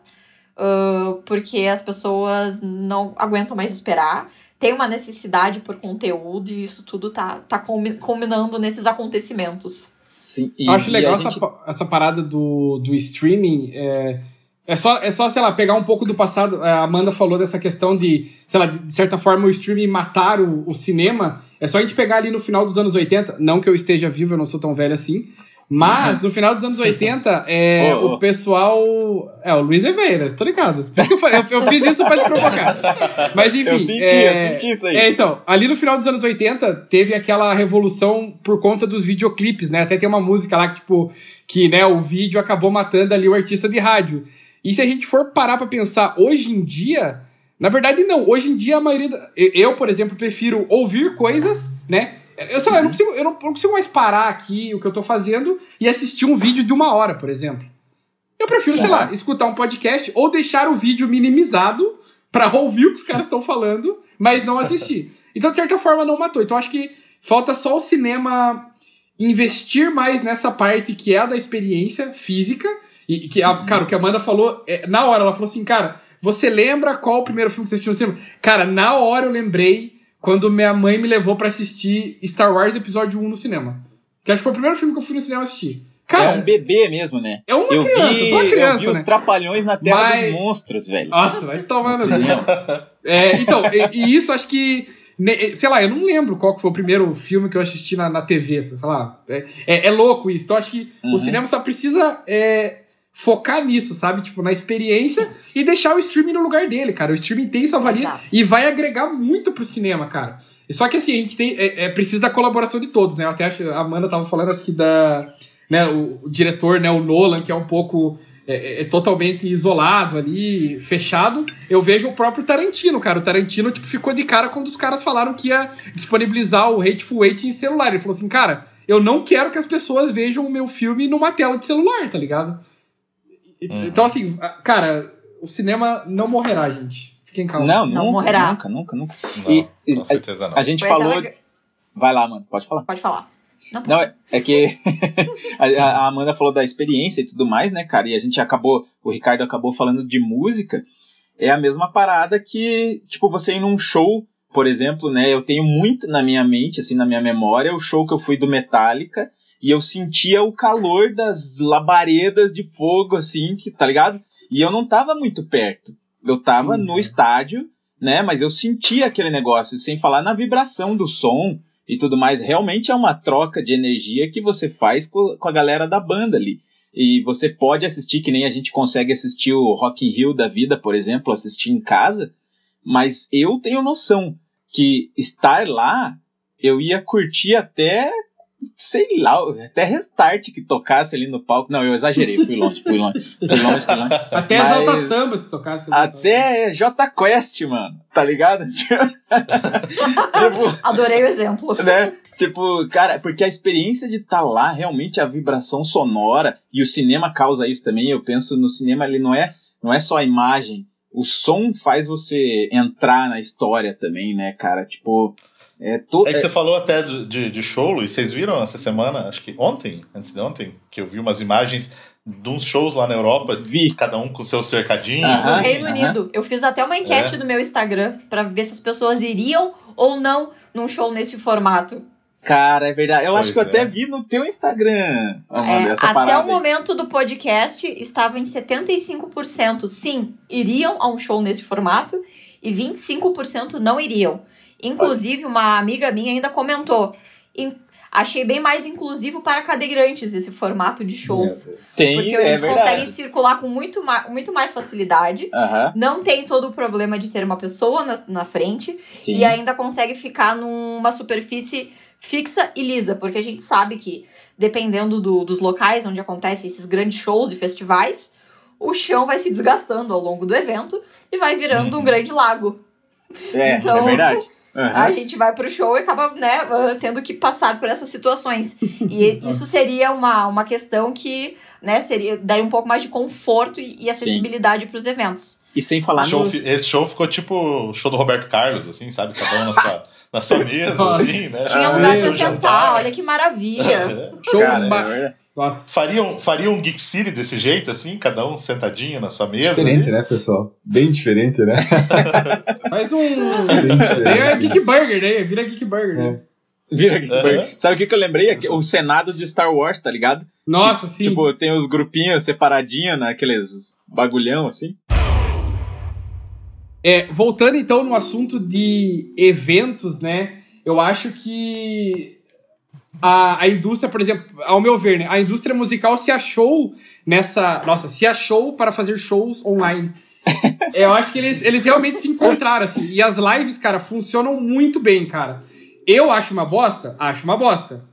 ah, porque as pessoas não aguentam mais esperar. Tem uma necessidade por conteúdo e isso tudo tá, tá combi- combinando nesses acontecimentos. Sim, e, Eu acho legal essa, essa parada do, do streaming. É, é, só, é só, sei lá, pegar um pouco do passado. A Amanda falou dessa questão de, sei lá, de, de certa forma o streaming matar o, o cinema. É só a gente pegar ali no final dos anos 80. Não que eu esteja vivo, eu não sou tão velho assim. Mas no final dos anos 80, é, Ô, ô. o pessoal. É, o Luiz Eveira, tô ligado. Eu, eu, fiz isso pra te provocar. Mas enfim. Eu senti, é, eu senti isso aí. é, então, ali no final dos anos 80, teve aquela revolução por conta dos videoclipes, né? Até tem uma música lá que, tipo, que, né, o vídeo acabou matando ali o artista de rádio. E se a gente for parar pra pensar hoje em dia, na verdade, não. Hoje em dia, a maioria. Da... Eu, por exemplo, prefiro ouvir coisas, né? Eu, sei lá, eu, não consigo, eu, não, eu não consigo mais parar aqui o que eu tô fazendo e assistir um vídeo de uma hora, por exemplo. Eu prefiro, sei lá, escutar um podcast ou deixar o vídeo minimizado pra ouvir o que os caras estão falando, mas não assistir. Então, de certa forma, não matou. Então, acho que falta só o cinema investir mais nessa parte que é a da experiência física. E que, a, cara, o que a Amanda falou, é, na hora, ela falou assim, cara, você lembra qual o primeiro filme que você assistiu no cinema? Cara, na hora eu lembrei quando minha mãe me levou pra assistir Star Wars Episódio 1 no cinema. Que acho que foi o primeiro filme que eu fui no cinema assistir. Cara, é um bebê mesmo, né? é uma eu criança, vi, só uma eu criança, vi os né? trapalhões na Terra Mas- dos Monstros, velho. Nossa, vai tomar no. É, então, e, e isso acho que. Sei lá, eu não lembro qual que foi o primeiro filme que eu assisti na, na TV, sei lá. É, é, é louco isso. Então acho que Uhum. o cinema só precisa é, focar nisso, sabe? Tipo, na experiência e deixar o streaming no lugar dele, cara. O streaming tem sua valia Exato. e vai agregar muito pro cinema, cara. Só que assim, a gente tem. É, é preciso da colaboração de todos, né? Eu até acho, a Amanda tava falando, acho que da. Né, o, o diretor, né, o Nolan, que é um pouco. É, é- é totalmente isolado ali, fechado. Eu vejo o próprio Tarantino, cara. O Tarantino, tipo, ficou de cara quando os caras falaram que ia disponibilizar o Hateful Eight em celular. Ele falou assim, cara, eu não quero que as pessoas vejam o meu filme numa tela de celular, tá ligado? Uhum. Então, assim, cara, o cinema não morrerá, gente. Fiquem calmos. Não, Não nunca, morrerá. nunca, nunca, nunca. Não, E- com certeza não. A gente Foi falou. aquela- Vai lá, mano, pode falar. Pode falar. Não, Não, é, é que a, a Amanda falou da experiência e tudo mais, né, cara? E a gente acabou, o Ricardo acabou falando de música. É a mesma parada que, tipo, você ir num show, por exemplo, né? Eu tenho muito na minha mente, assim, na minha memória, o show que eu fui do Metallica e eu sentia o calor das labaredas de fogo, assim, que, tá ligado? E eu não tava muito perto. Eu tava no estádio, né? Mas eu sentia aquele negócio, sem falar na vibração do som e tudo mais. Realmente é uma troca de energia que você faz co- com a galera da banda ali. E você pode assistir, que nem a gente consegue assistir o Rock in Rio da vida, por exemplo, assistir em casa, mas eu tenho noção que estar lá, eu ia curtir até, sei lá, até restart que tocasse ali no palco. Não, eu exagerei, fui longe, fui longe, fui longe, fui longe. Até Mas- Exalta Samba se tocasse. Até J Quest, mano, tá ligado? tipo, Adorei o exemplo. né? Tipo, cara, porque a experiência de estar lá, realmente a vibração sonora, e o cinema causa isso também. Eu penso no cinema, ele não é, não é só a imagem. O som faz você entrar na história também, né, cara? Tipo, é todo. É que você falou até de, de, de show, Luiz. Vocês viram essa semana, acho que ontem, antes de ontem, que eu vi umas imagens de uns shows lá na Europa, Vi. cada um com o seu cercadinho. No Aham, Reino aham. Unido. Eu fiz até uma enquete É. no meu Instagram pra ver se as pessoas iriam ou não num show nesse formato. Cara, é verdade. Eu Pois acho que eu é. até vi no teu Instagram, Amanda, É, essa até o aí. momento do podcast estava em 75% sim, iriam a um show nesse formato e 25% não iriam. Inclusive, uma amiga minha ainda comentou. "In- Achei bem mais inclusivo para cadeirantes esse formato de shows. Tem, Porque é eles verdade. conseguem circular com muito, ma muito mais facilidade. Não tem todo o problema de ter uma pessoa na, na frente. sim. E ainda consegue ficar numa superfície fixa e lisa, porque a gente sabe que, dependendo do- dos locais onde acontecem esses grandes shows e festivais, o chão vai se desgastando ao longo do evento e vai virando um Uhum. grande lago. É, Então, é verdade. Aham. A gente vai pro show e acaba, né, ah, tendo que passar por essas situações. E isso seria uma, uma questão que, né, seria daria um pouco mais de conforto e, e acessibilidade para os eventos. E sem falar Show no... esse show ficou tipo o show do Roberto Carlos, assim, sabe? Cada um na sua, na sua mesa, Nossa. assim, né? Tinha Ah, lugar Seu pra sentar, olha que maravilha. Show Cara, ba- é. Nossa. Fariam, fariam um Geek City desse jeito, assim, cada um sentadinho na sua mesa. Diferente, ali? né, pessoal? Bem diferente, né? Faz um. Bem Daí é diferente. Geek Burger, daí vira Geek Burger. né? Vira aqui, Aham. Sabe o que, que eu lembrei? Aqui, O Senado de Star Wars, tá ligado? Nossa, sim. Tipo, tem os grupinhos separadinhos, naqueles bagulhão assim. É, voltando então no assunto de eventos, né? Eu acho que a, a indústria, por exemplo, ao meu ver, né? A indústria musical se achou nessa. Nossa, se achou para fazer shows online. Eu acho que eles, eles realmente se encontraram, assim. E as lives, cara, funcionam muito bem, cara. Eu acho uma bosta? Acho uma bosta.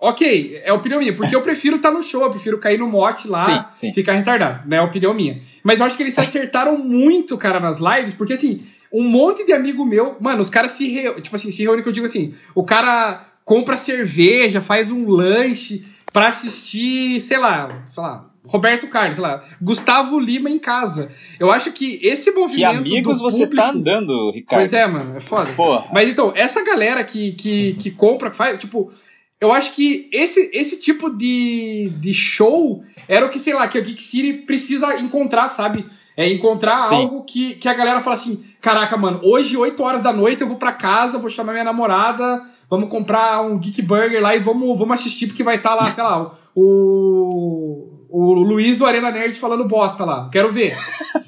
Ok, é opinião minha, porque eu prefiro estar no show, eu prefiro cair no mote lá, Sim, sim. ficar retardado, né? É opinião minha. Mas eu acho que eles se acertaram muito, cara, nas lives, porque assim, um monte de amigo meu, mano, os caras se reúnem, tipo assim, se reúnem que eu digo assim, o cara compra cerveja, faz um lanche pra assistir, sei lá, sei lá, Roberto Carlos, sei lá, Gustavo Lima em casa. Eu acho que esse movimento Que amigos você tá andando, Ricardo? Pois é, mano, é foda. Porra. Mas então, essa galera que, que, que compra, que faz, tipo, eu acho que esse, esse tipo de, de show era o que, sei lá, que a Geek City precisa encontrar, sabe? É encontrar Sim. algo que, que a galera fala assim: caraca, mano, hoje, 8 horas da noite, eu vou pra casa, vou chamar minha namorada, vamos comprar um Geek Burger lá e vamos, vamos assistir, porque vai estar lá, sei lá, o. O Luiz do Arena Nerd falando bosta lá. Quero ver.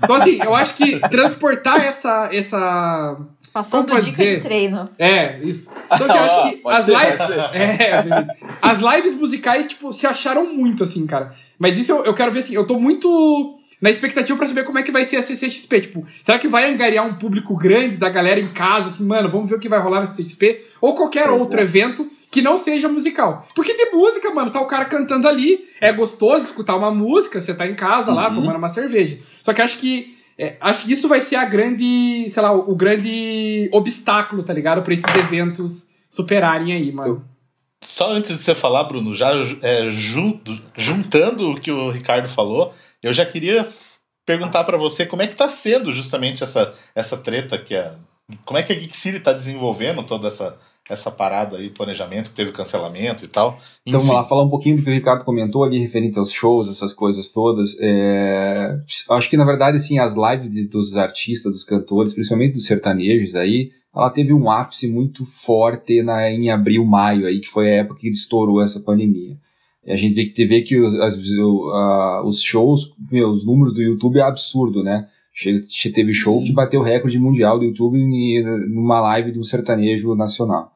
Então, assim, eu acho que transportar essa, essa, Passando dica dizer? de treino. É, isso. Então, assim, eu acho que Pode as ser, lives. É, beleza. As lives musicais, tipo, se acharam muito, assim, cara. Mas isso eu, eu quero ver, assim, eu tô muito na expectativa pra saber como é que vai ser a CCXP. Tipo, será que vai angariar um público grande da galera em casa, assim, mano, vamos ver o que vai rolar na CCXP? Ou qualquer Pois outro é. evento que não seja musical. Porque tem música, mano, tá o cara cantando ali, é gostoso escutar uma música, você tá em casa lá, Uhum. tomando uma cerveja. Só que acho que. é, acho que isso vai ser a grande, sei lá, o, o grande obstáculo, tá ligado? Pra esses eventos superarem aí, mano. Só antes de você falar, Bruno, já é, junto, juntando o que o Ricardo falou, eu já queria perguntar pra você como é que tá sendo justamente essa, essa treta que é. Como é que a Geek City tá desenvolvendo toda essa, essa parada aí, planejamento, que teve cancelamento e tal. Então Enfim. vamos lá, falar um pouquinho do que o Ricardo comentou ali, referente aos shows, essas coisas todas. É, Acho que, na verdade, assim, as lives de- dos artistas, dos cantores, principalmente dos sertanejos aí, ela teve um ápice muito forte na, em abril, maio aí, que foi a época que estourou essa pandemia. E a gente vê que, vê que os, as- o- a- os shows, meu, os números do YouTube é absurdo, né? Che- che- Teve show que bateu o recorde mundial do YouTube numa live de um sertanejo nacional.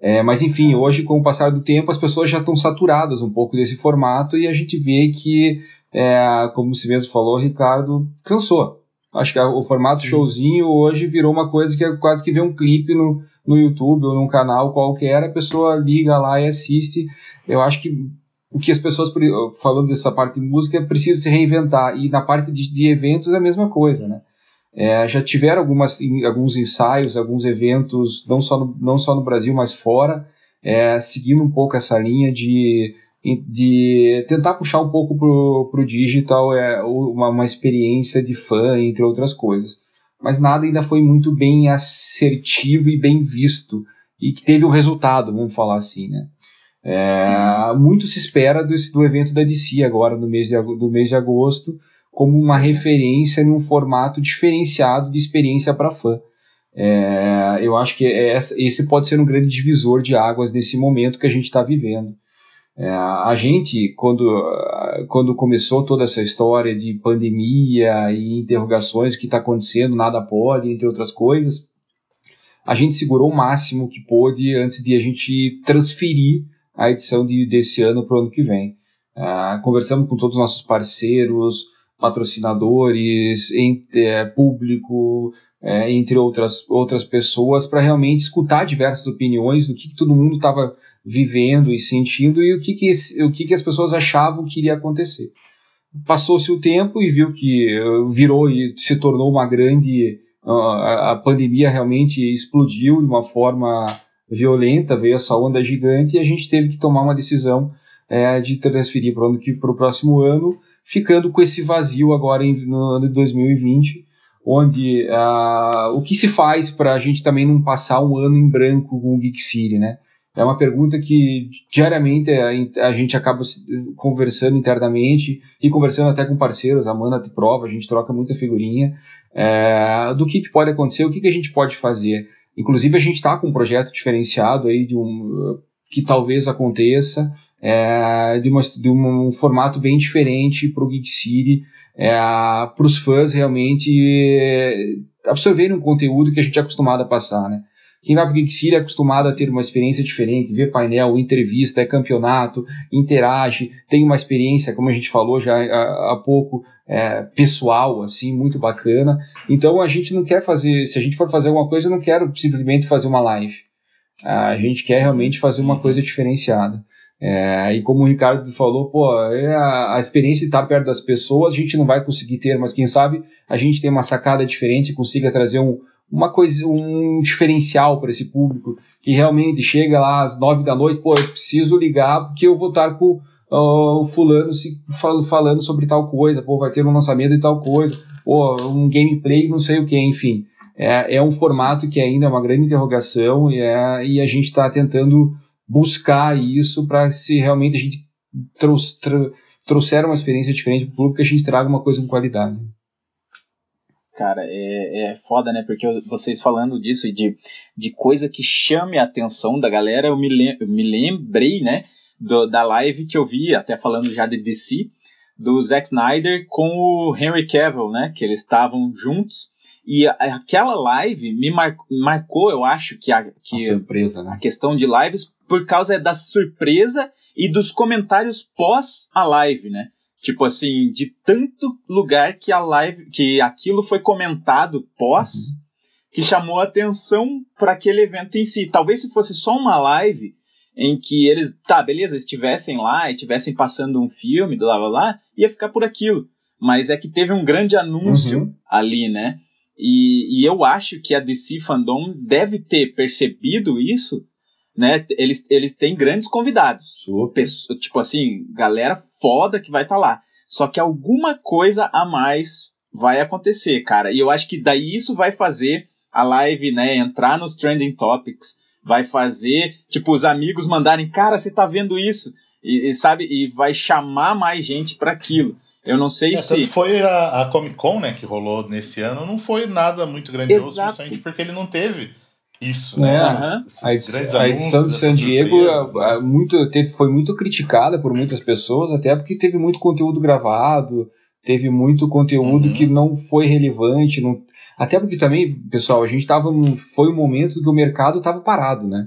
É, mas enfim, hoje, com o passar do tempo, as pessoas já estão saturadas um pouco desse formato e a gente vê que, é, como você mesmo falou, Ricardo, cansou. Acho que o formato showzinho hoje virou uma coisa que é quase que vê um clipe no, no YouTube ou num canal qualquer, a pessoa liga lá e assiste. Eu acho que o que as pessoas, falando dessa parte de música, precisam se reinventar. E na parte de, de eventos é a mesma coisa, né? É, já tiveram algumas, alguns ensaios, alguns eventos, não só no, não só no Brasil, mas fora, é, seguindo um pouco essa linha de, de tentar puxar um pouco pro, pro digital é, uma, uma experiência de fã, entre outras coisas. Mas nada ainda foi muito bem assertivo e bem visto, e que teve um resultado, vamos falar assim, né? É, muito se espera desse, do evento da DC agora, no mês de, do mês de agosto, como uma referência num formato diferenciado de experiência para fã. É, eu acho que essa- esse pode ser um grande divisor de águas nesse momento que a gente está vivendo. É, a gente, quando, quando começou toda essa história de pandemia e interrogações, o que está acontecendo, nada pode, entre outras coisas, a gente segurou o máximo que pôde antes de a gente transferir a edição de, desse ano para o ano que vem. Ah, conversamos com todos os nossos parceiros, patrocinadores, entre, eh, público, eh, entre outras, outras pessoas, para realmente escutar diversas opiniões do que, que todo mundo estava vivendo e sentindo e o que, que, esse- o que, que as pessoas achavam que iria acontecer. Passou-se o tempo e viu que eh, virou e se tornou uma grande. ah, a, a pandemia realmente explodiu de uma forma violenta, veio essa onda gigante e a gente teve que tomar uma decisão eh, de transferir para o próximo ano ficando com esse vazio agora em, no ano de 2020, onde ah, o que se faz para a gente também não passar um ano em branco com o Geek City, né? É uma pergunta que diariamente a, gente acaba conversando internamente e conversando até com parceiros, a Mana de prova, a gente troca muita figurinha é, do que, que pode acontecer, o que, que a gente pode fazer. Inclusive a gente está com um projeto diferenciado aí de um que talvez aconteça, é, de, uma, de um formato bem diferente para o Geek City, é, para os fãs realmente é, absorverem um conteúdo que a gente é acostumado a passar, né? Quem vai para o Geek City é acostumado a ter uma experiência diferente, ver painel, entrevista, é campeonato, interage, tem uma experiência, como a gente falou já há, há pouco, é, pessoal, assim, muito bacana. Então a gente não quer fazer, se a gente for fazer alguma coisa, eu não quero simplesmente fazer uma live. A gente quer realmente fazer uma coisa diferenciada. É, e como o Ricardo falou, pô, é a, a experiência de estar perto das pessoas a gente não vai conseguir ter, mas quem sabe a gente tem uma sacada diferente e consiga trazer um, uma coisa, um diferencial para esse público que realmente chega lá às nove da noite, pô, eu preciso ligar porque eu vou estar com o fulano se, fal, falando sobre tal coisa, pô, vai ter um lançamento de tal coisa, ou um gameplay, não sei o que, enfim. É, é um formato que ainda é uma grande interrogação e, é, e a gente está tentando buscar isso para se realmente a gente trouxe, trouxer uma experiência diferente para o público, que a gente traga uma coisa com qualidade. Cara, é, é foda, né? Porque vocês falando disso e de, de coisa que chame a atenção da galera, eu me, lem eu me lembrei, né? Do, da live que eu vi, até falando já de DC, do Zack Snyder com o Henry Cavill, né? Que eles estavam juntos E a- aquela live me mar- marcou, eu acho, que a, Que que surpresa, a né? questão de lives por causa da surpresa e dos comentários pós a live, né? Tipo assim, de tanto lugar que a live, que aquilo foi comentado pós, que chamou a atenção para aquele evento em si. Talvez se fosse só uma live em que eles, tá, beleza, estivessem lá e estivessem passando um filme, blá blá blá, ia ficar por aquilo. Mas é que teve um grande anúncio Uhum. ali, né? E, e eu acho que a DC Fandom deve ter percebido isso, né? Eles, eles têm grandes convidados. Super. Pesso- tipo assim, galera foda que vai estar lá. Só que alguma coisa a mais vai acontecer, cara. E eu acho que daí isso vai fazer a live, né, entrar nos trending topics, vai fazer, tipo, os amigos mandarem, cara, você tá vendo isso? E, e, sabe, e vai chamar mais gente para aquilo. Eu não sei É, se foi a, a Comic Con, né, que rolou nesse ano, não foi nada muito grandioso, Exato. justamente porque ele não teve isso, né? Esses A edição, grandes a edição de anúncios, San Diego muito, teve, foi muito criticada por muitas pessoas, até porque teve muito conteúdo gravado, teve muito conteúdo Uhum. que não foi relevante. Não, até porque também, pessoal, a gente tava. num- Foi um momento que o mercado estava parado, né?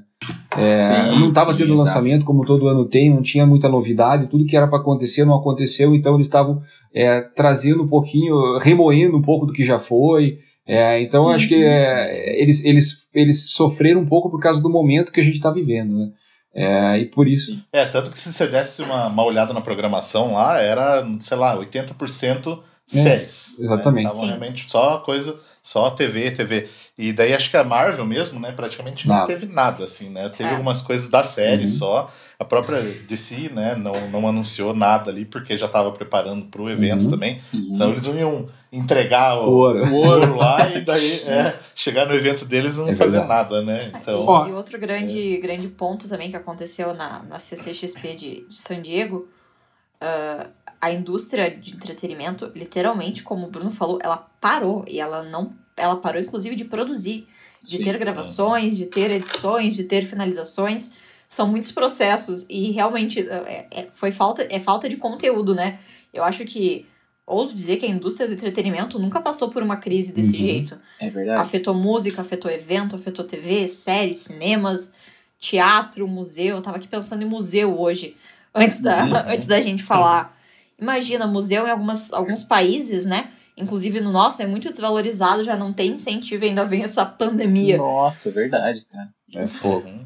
É, Sim, não estava tendo exato. lançamento como todo ano tem, não tinha muita novidade, tudo que era para acontecer não aconteceu, então eles estavam é, trazendo um pouquinho, remoendo um pouco do que já foi. É, então eu acho que é, eles, eles, eles sofreram um pouco por causa do momento que a gente está vivendo, né? É, e por isso. É, tanto que se você desse uma, uma olhada na programação lá, era, sei lá, 80% séries. É, exatamente. Né? Estavam realmente só coisa, só TV, TV. E daí acho que a Marvel mesmo, né, praticamente não teve nada, assim, né? Teve É. algumas coisas da série Uhum. só. A própria DC, né, não, não anunciou nada ali, porque já estava preparando para o evento Uhum. também. Uhum. Então eles não iam entregar o, Ouro. o ouro lá e daí é, chegar no evento deles e não É fazer verdade. nada, né? Então. Ó. E outro grande, grande ponto também que aconteceu na, na CCXP de, de San Diego, ah, a indústria de entretenimento, literalmente, como o Bruno falou, ela parou e ela não. Ela parou, inclusive, de produzir, de Sim. ter gravações, de ter edições, de ter finalizações. São muitos processos e realmente é, é- foi falta, é falta de conteúdo, né? Eu acho que ouso dizer que a indústria do entretenimento nunca passou por uma crise desse Uhum. jeito. É verdade. Afetou música, afetou evento, afetou TV, séries, cinemas, teatro, museu. Eu tava aqui pensando em museu hoje, antes da, Uhum. antes da gente falar. Imagina, museu em algumas, alguns países, né? Inclusive no nosso é muito desvalorizado, já não tem incentivo, ainda vem essa pandemia. Nossa, é verdade, cara. É fogo. Uhum.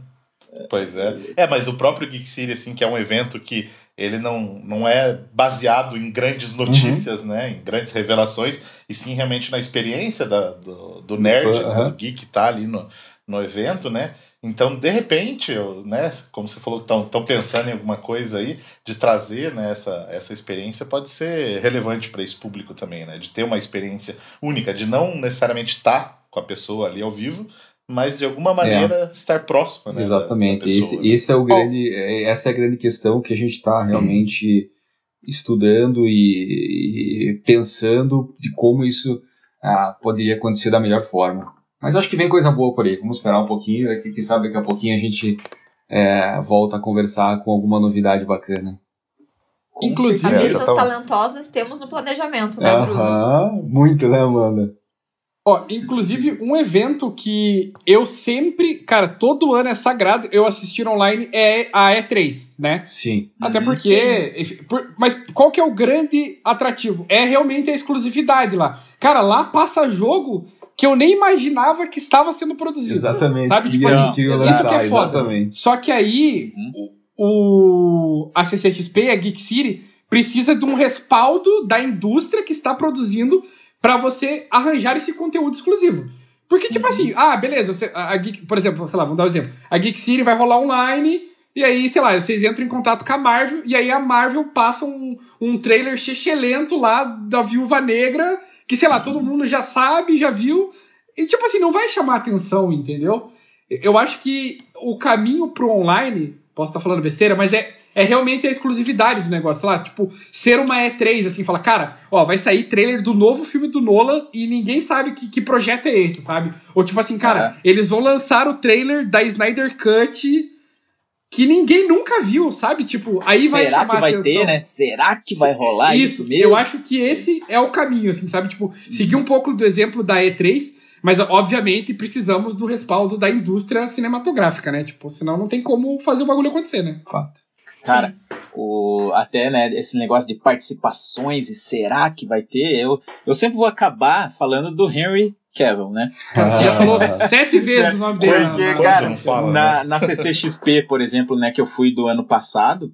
Pois é. É, mas o próprio Geek City, assim, que é um evento que ele não, não é baseado em grandes notícias, né? Em grandes revelações, e sim realmente na experiência da, do, do nerd, fã, né, do geek que tá ali no, no evento, né? Então, de repente, eu, né, como você falou estão pensando em alguma coisa aí, de trazer né, essa, essa experiência pode ser relevante para esse público também, né? De ter uma experiência única, de não necessariamente estar com a pessoa ali ao vivo, mas de alguma maneira estar próxima, né? da- da Exatamente. pessoa, esse, né? esse é o grande, é- essa é a grande questão que a gente está realmente estudando e, e pensando de como isso ah, poderia acontecer da melhor forma. Mas acho que vem coisa boa por aí. Vamos esperar um pouquinho. que Quem sabe daqui a pouquinho a gente é, volta a conversar com alguma novidade bacana. Com Inclusive- certeza. É, Cabeças tá- talentosas temos no planejamento, né, Bruno? Aham, muito, né, Amanda? Ó, inclusive, um evento que eu sempre. Cara, todo ano é sagrado eu assistir online é a E3, né? Sim. Até Uhum. porque. enfim, por- mas qual que é o grande atrativo? É realmente a exclusividade lá. Cara, lá passa jogo que eu nem imaginava que estava sendo produzido. Exatamente. Sabe, tipo assim, assistiu isso lançar, que é foda. Exatamente. Só que aí, o, a CCXP, a Geek City, precisa de um respaldo da indústria que está produzindo para você arranjar esse conteúdo exclusivo. Porque, tipo assim, ah, beleza, você, a, a Geek, por exemplo, sei lá, vamos dar um exemplo. A Geek City vai rolar online, e aí, sei lá, vocês entram em contato com a Marvel, e aí a Marvel passa um, um trailer chechelento lá da Viúva Negra, que, sei lá, todo mundo já sabe, já viu, e, tipo assim, não vai chamar atenção, entendeu? Eu acho que o caminho pro online, posso estar falando besteira, mas é, é realmente a exclusividade do negócio, sei lá, tipo, ser uma E3, assim, falar, cara, ó, vai sair trailer do novo filme do Nolan e ninguém sabe que, que projeto é esse, sabe? Ou tipo assim, cara, eles vão lançar o trailer da Snyder Cut, que ninguém nunca viu, sabe? Tipo, aí vai Será que vai atenção. ter, né? Será que vai rolar isso, Isso, mesmo? eu acho que esse é o caminho, assim, sabe? Tipo, seguir um pouco do exemplo da E3, mas obviamente precisamos do respaldo da indústria cinematográfica, né? Tipo, senão não tem como fazer o bagulho acontecer, né? Fato. Cara, o, até, né, esse negócio de participações e será que vai ter, eu, eu sempre vou acabar falando do Henry Cavill, né? Você já falou sete vezes o nome dele. Porque, na- cara, não fala, na, na CCXP, por exemplo, né, que eu fui do ano passado,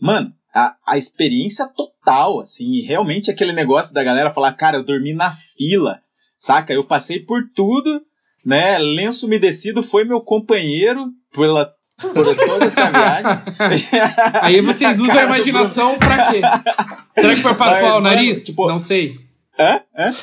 mano, a, a experiência total, assim, realmente aquele negócio da galera falar, cara, eu dormi na fila, saca? Eu passei por tudo, né? Lenço umedecido foi meu companheiro pela, por toda essa viagem. Aí vocês usam a Cara do imaginação pra quê? Será que foi pra suar o mano, nariz? tipo- Não sei. Hã? Hã?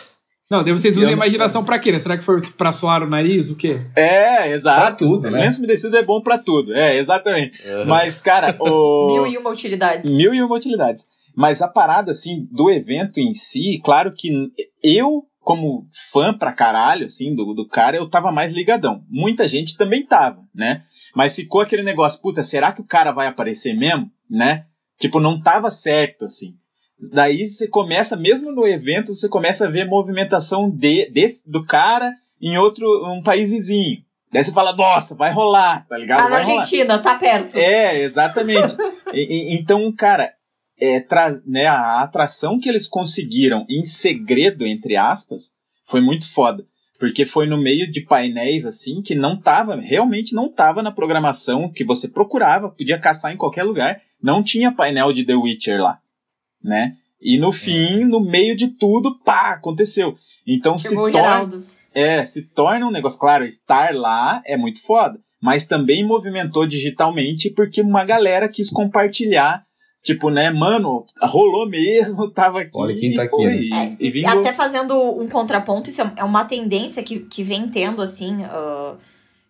Não, daí vocês usam Eu a não- imaginação pra quê, né? Será que foi pra suar o nariz? O quê? É, exato. Pra tudo, né? Lenço umedecido é bom pra tudo. É, exatamente. Uhum. Mas, cara, o. Mil e uma utilidades. Mil e uma utilidades. Mas a parada, assim, do evento em si, claro que eu, como fã pra caralho, assim, do, do cara, eu tava mais ligadão. Muita gente também tava, né? Mas ficou aquele negócio, puta, será que o cara vai aparecer mesmo, né? Tipo, não tava certo, assim. Daí você começa, mesmo no evento, você começa a ver movimentação de, desse, do cara em outro, um país vizinho. Daí você fala, nossa, vai rolar, tá ligado? Tá na vai rolar. Argentina, tá perto. É, exatamente. E- e- então, cara, é, tra- né, a atração que eles conseguiram em segredo, entre aspas, foi muito foda. Porque foi no meio de painéis assim que não tava, realmente não tava na programação que você procurava, podia caçar em qualquer lugar, não tinha painel de The Witcher lá, né? E no fim, no meio de tudo, pá, aconteceu. Então se Chegou o torna, é, se torna um negócio, claro, estar lá é muito foda, mas também movimentou digitalmente porque uma galera quis compartilhar, tipo, né, mano, rolou mesmo, tava aqui. Olha quem e tá aqui, né? e- É, e e vingou. até fazendo um contraponto, isso é é uma tendência que, que vem tendo, assim, ah,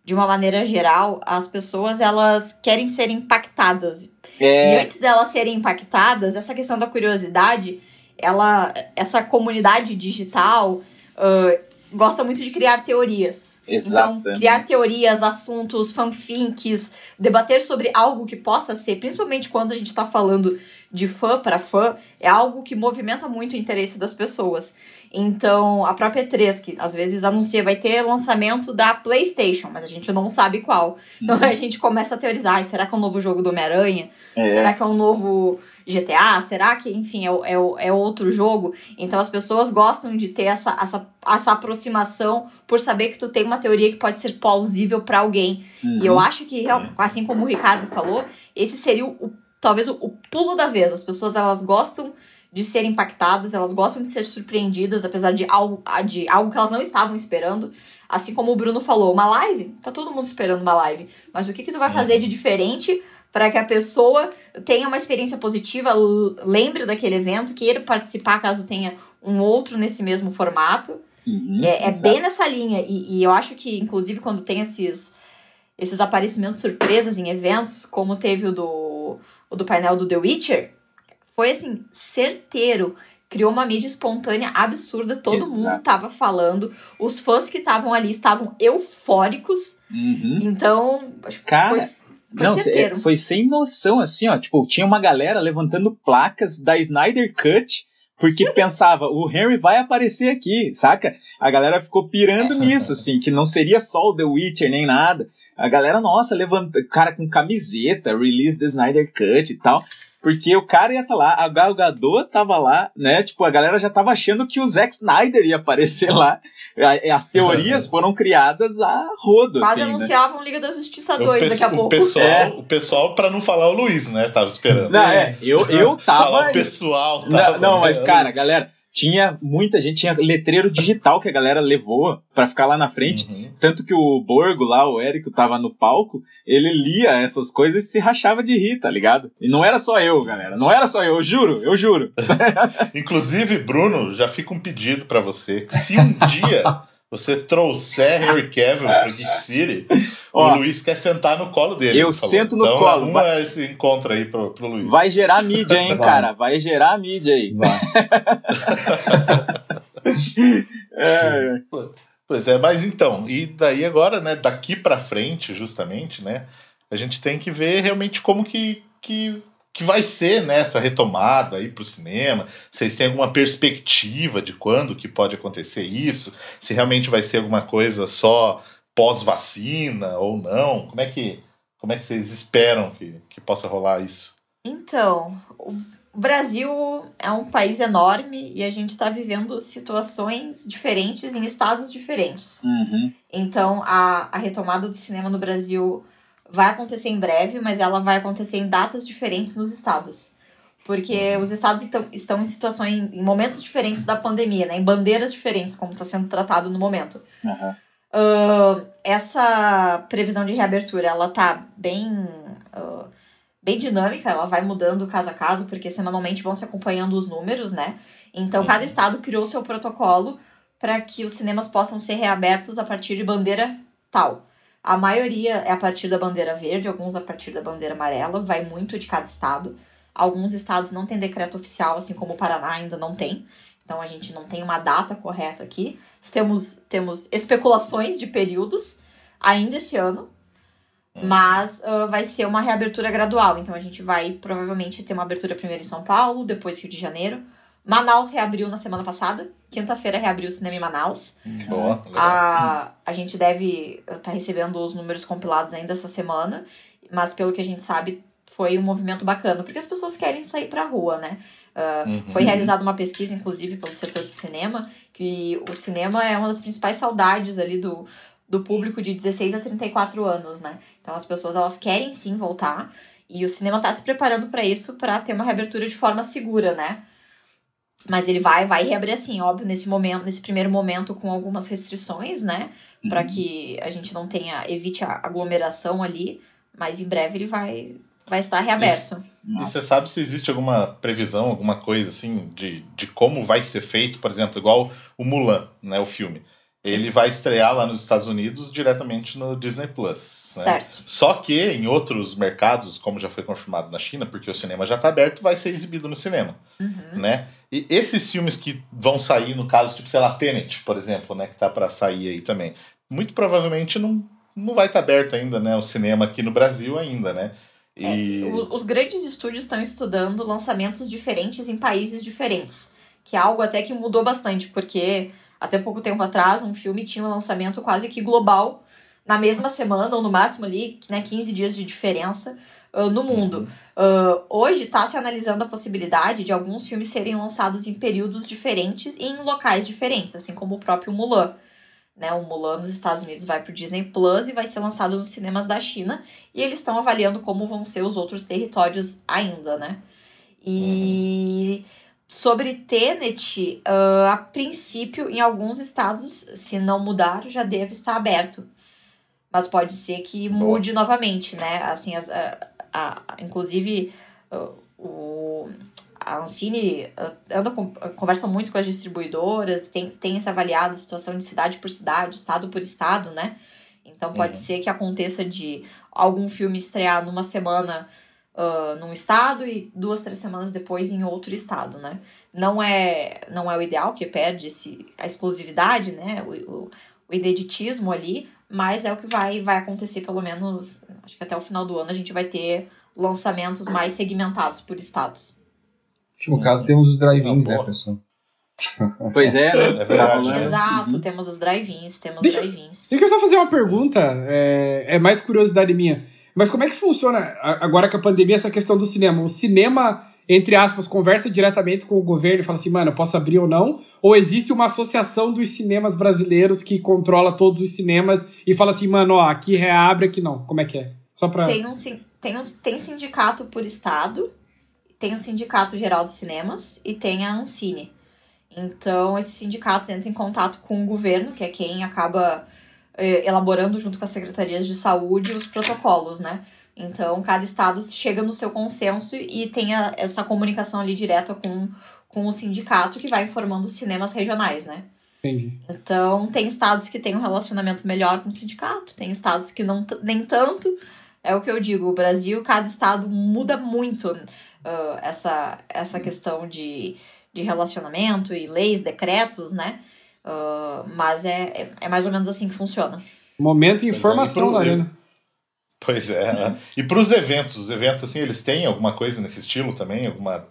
de uma maneira geral, as pessoas, elas querem ser impactadas. E É, antes delas serem impactadas, essa questão da curiosidade, ela, essa comunidade digital ah, gosta muito de criar teorias. Então, Exatamente. criar teorias, assuntos, fanfics, debater sobre algo que possa ser, principalmente quando a gente está falando de fã para fã, é algo que movimenta muito o interesse das pessoas. Então, a própria E3, que às vezes anuncia, vai ter lançamento da PlayStation, mas a gente não sabe qual. Então a gente começa a teorizar: "Ai, será que é um novo jogo do Homem-Aranha? é, Será que é um novo GTA? Será que, enfim, é, o- é, o- é outro jogo? Então as pessoas gostam de ter essa, essa, essa aproximação por saber que tu tem uma teoria que pode ser plausível para alguém. uhum. E eu acho que, assim como o Ricardo falou, esse seria o, o- talvez o, o pulo da vez. As pessoas elas gostam de ser impactadas, elas gostam de ser surpreendidas, apesar de algo, de algo que elas não estavam esperando. Assim como o Bruno falou, uma live, tá todo mundo esperando uma live. Mas o que, que tu vai fazer de diferente para que a pessoa tenha uma experiência positiva, lembre daquele evento, queira participar caso tenha um outro nesse mesmo formato? Uhum, É, é bem nessa linha. E, e eu acho que, inclusive, quando tem esses, esses aparecimentos surpresas em eventos, como teve o do, o do painel do The Witcher, foi assim, certeiro. Criou uma mídia espontânea absurda, todo Exato. mundo tava falando. Os fãs que estavam ali estavam eufóricos. Uhum. Então, acho que Cara, foi, foi Não, certeiro. foi sem noção, assim, ó. Tipo, tinha uma galera levantando placas da Snyder Cut porque pensava, o Henry vai aparecer aqui, saca? A galera ficou pirando nisso, assim, que não seria só o The Witcher nem nada. A galera, nossa, levanta, cara com camiseta, release da Snyder Cut e tal. Porque o cara ia estar lá, a Gal Gadot tava lá, né? Tipo, a galera já tava achando que o Zack Snyder ia aparecer lá. As teorias foram criadas a rodo, Quase assim, né? anunciavam Liga da Justiça O, 2 pesso- daqui a o pouco. pessoal, É. o pessoal, pra não falar o Luiz, né? Tava esperando. Não, é, eu, eu Falar tava. o pessoal Não, tava. não, mas né? cara, galera, tinha muita gente, tinha letreiro digital que a galera levou pra ficar lá na frente. Uhum. Tanto que o Borgo lá, o Érico, tava no palco, ele lia essas coisas e se rachava de rir, tá ligado? E não era só eu, galera. Não era só eu, eu juro, eu juro. Inclusive, Bruno, já fica um pedido pra você. que Se um dia você trouxer Harry Cavill pro Geek City, Ó, o Luiz quer sentar no colo dele. eu sento no então, colo. Arruma esse encontro aí pro, pro Luiz. Vai gerar mídia, hein, Vai. cara? Vai gerar mídia aí. Vai. É, Pois é, mas então, e daí agora, né, daqui pra frente, justamente, né, a gente tem que ver realmente como que, que, que vai ser né, essa retomada aí para o cinema. Vocês têm alguma perspectiva de quando que pode acontecer isso? Se realmente vai ser alguma coisa só pós-vacina ou não? Como é que, como é que vocês esperam que, que possa rolar isso? Então, o Brasil é um país enorme e a gente está vivendo situações diferentes em estados diferentes. Uhum. Então, a, a retomada do cinema no Brasil vai acontecer em breve, mas ela vai acontecer em datas diferentes nos estados. Porque os estados então, estão em situações, em momentos diferentes da pandemia, né? Em bandeiras diferentes, como está sendo tratado no momento. Uhum. Uh, essa previsão de reabertura, ela tá bem, uh, bem dinâmica, ela vai mudando caso a caso, porque semanalmente vão se acompanhando os números, né? Então, cada estado criou seu protocolo para que os cinemas possam ser reabertos a partir de bandeira tal. A maioria é a partir da bandeira verde, alguns a partir da bandeira amarela, vai muito de cada estado. Alguns estados não têm decreto oficial, assim como o Paraná ainda não tem. Então a gente não tem uma data correta aqui. Temos, temos especulações de períodos ainda esse ano, mas uh, vai ser uma reabertura gradual. Então a gente vai provavelmente ter uma abertura primeiro em São Paulo, depois Rio de Janeiro. Manaus reabriu na semana passada. Quinta-feira reabriu o cinema em Manaus. Boa, legal. A, a gente deve estar recebendo os números compilados ainda essa semana, mas pelo que a gente sabe, foi um movimento bacana, porque as pessoas querem sair pra rua, né? Uh, Uhum. Foi realizada uma pesquisa, inclusive, pelo setor de cinema, que o cinema é uma das principais saudades ali do, do público de 16 a 34 anos, né? Então as pessoas elas querem sim voltar e o cinema tá se preparando para isso, para ter uma reabertura de forma segura, né? Mas ele vai vai reabrir assim, óbvio, nesse momento, nesse primeiro momento com algumas restrições, né? Para que a gente não tenha evite a aglomeração ali, mas em breve ele vai vai estar reaberto. E Nossa. você sabe se existe alguma previsão, alguma coisa assim, de, de como vai ser feito, por exemplo, igual o Mulan, né, o filme. Ele vai estrear lá nos Estados Unidos diretamente no Disney Plus. Né? Certo. Só que em outros mercados, como já foi confirmado na China, porque o cinema já está aberto, vai ser exibido no cinema. Uhum. Né? E esses filmes que vão sair, no caso, tipo, sei lá, Tenet, por exemplo, né, que tá para sair aí também, muito provavelmente não, não vai estar aberto ainda, né, o cinema aqui no Brasil ainda, né? E... É, o- os grandes estúdios estão estudando lançamentos diferentes em países diferentes, que é algo até que mudou bastante, porque até pouco tempo atrás um filme tinha um lançamento quase que global na mesma semana, ou no máximo ali, né, 15 dias de diferença ah, no mundo. Ah, hoje está se analisando a possibilidade de alguns filmes serem lançados em períodos diferentes e em locais diferentes, assim como o próprio Mulan. Né, o Mulan nos Estados Unidos vai para o Disney Plus e vai ser lançado nos cinemas da China e eles estão avaliando como vão ser os outros territórios ainda, né? E sobre Tenet, ah, a princípio, em alguns estados, se não mudar, já deve estar aberto. Mas pode ser que mude novamente, né? Assim, as, a, a- inclusive, ah, o, a Ancine ah, anda com- conversa muito com as distribuidoras, tem, tem se avaliado a situação de cidade por cidade, estado por estado, né? Então pode Uhum. ser que aconteça de algum filme estrear numa semana ah, num estado e duas, três semanas depois em outro estado, né? Não é, não é o ideal, que perde esse, a exclusividade, né? O, o, o ineditismo ali, mas é o que vai, vai acontecer pelo menos, acho que até o final do ano a gente vai ter lançamentos mais segmentados por estados. No caso, temos os drive-ins, Ah, né, pessoal? Pois é, né? É verdade, Tá rolando. É. Exato, Uhum. temos os drive-ins, temos Deixa- drive-ins. Eu queria só fazer uma pergunta, é, é mais curiosidade minha. Mas como é que funciona agora com a pandemia essa questão do cinema? O cinema, entre aspas, conversa diretamente com o governo e fala assim, mano, eu posso abrir ou não? Ou existe uma associação dos cinemas brasileiros que controla todos os cinemas e fala assim, mano, ó, aqui reabre, aqui não? Como é que é? Só pra. Tem, um, tem, um, tem sindicato por estado, tem o Sindicato Geral de Cinemas e tem a Ancine. Então, esses sindicatos entram em contato com o governo, que é quem acaba eh, elaborando junto com as secretarias de saúde os protocolos, né? Então, cada estado chega no seu consenso e tem a- essa comunicação ali direta com, com o sindicato que vai informando os cinemas regionais, né? Entendi. Então, tem estados que têm um relacionamento melhor com o sindicato, tem estados que não nem tanto. É o que eu digo, o Brasil, cada estado muda muito ah, essa, essa questão de, de relacionamento e leis, decretos, né? Ah, mas é, é, é mais ou menos assim que funciona. Momento é, informação pro- na arena. Pois é. né? E para os eventos, os eventos assim, eles têm alguma coisa nesse estilo também? Alguma,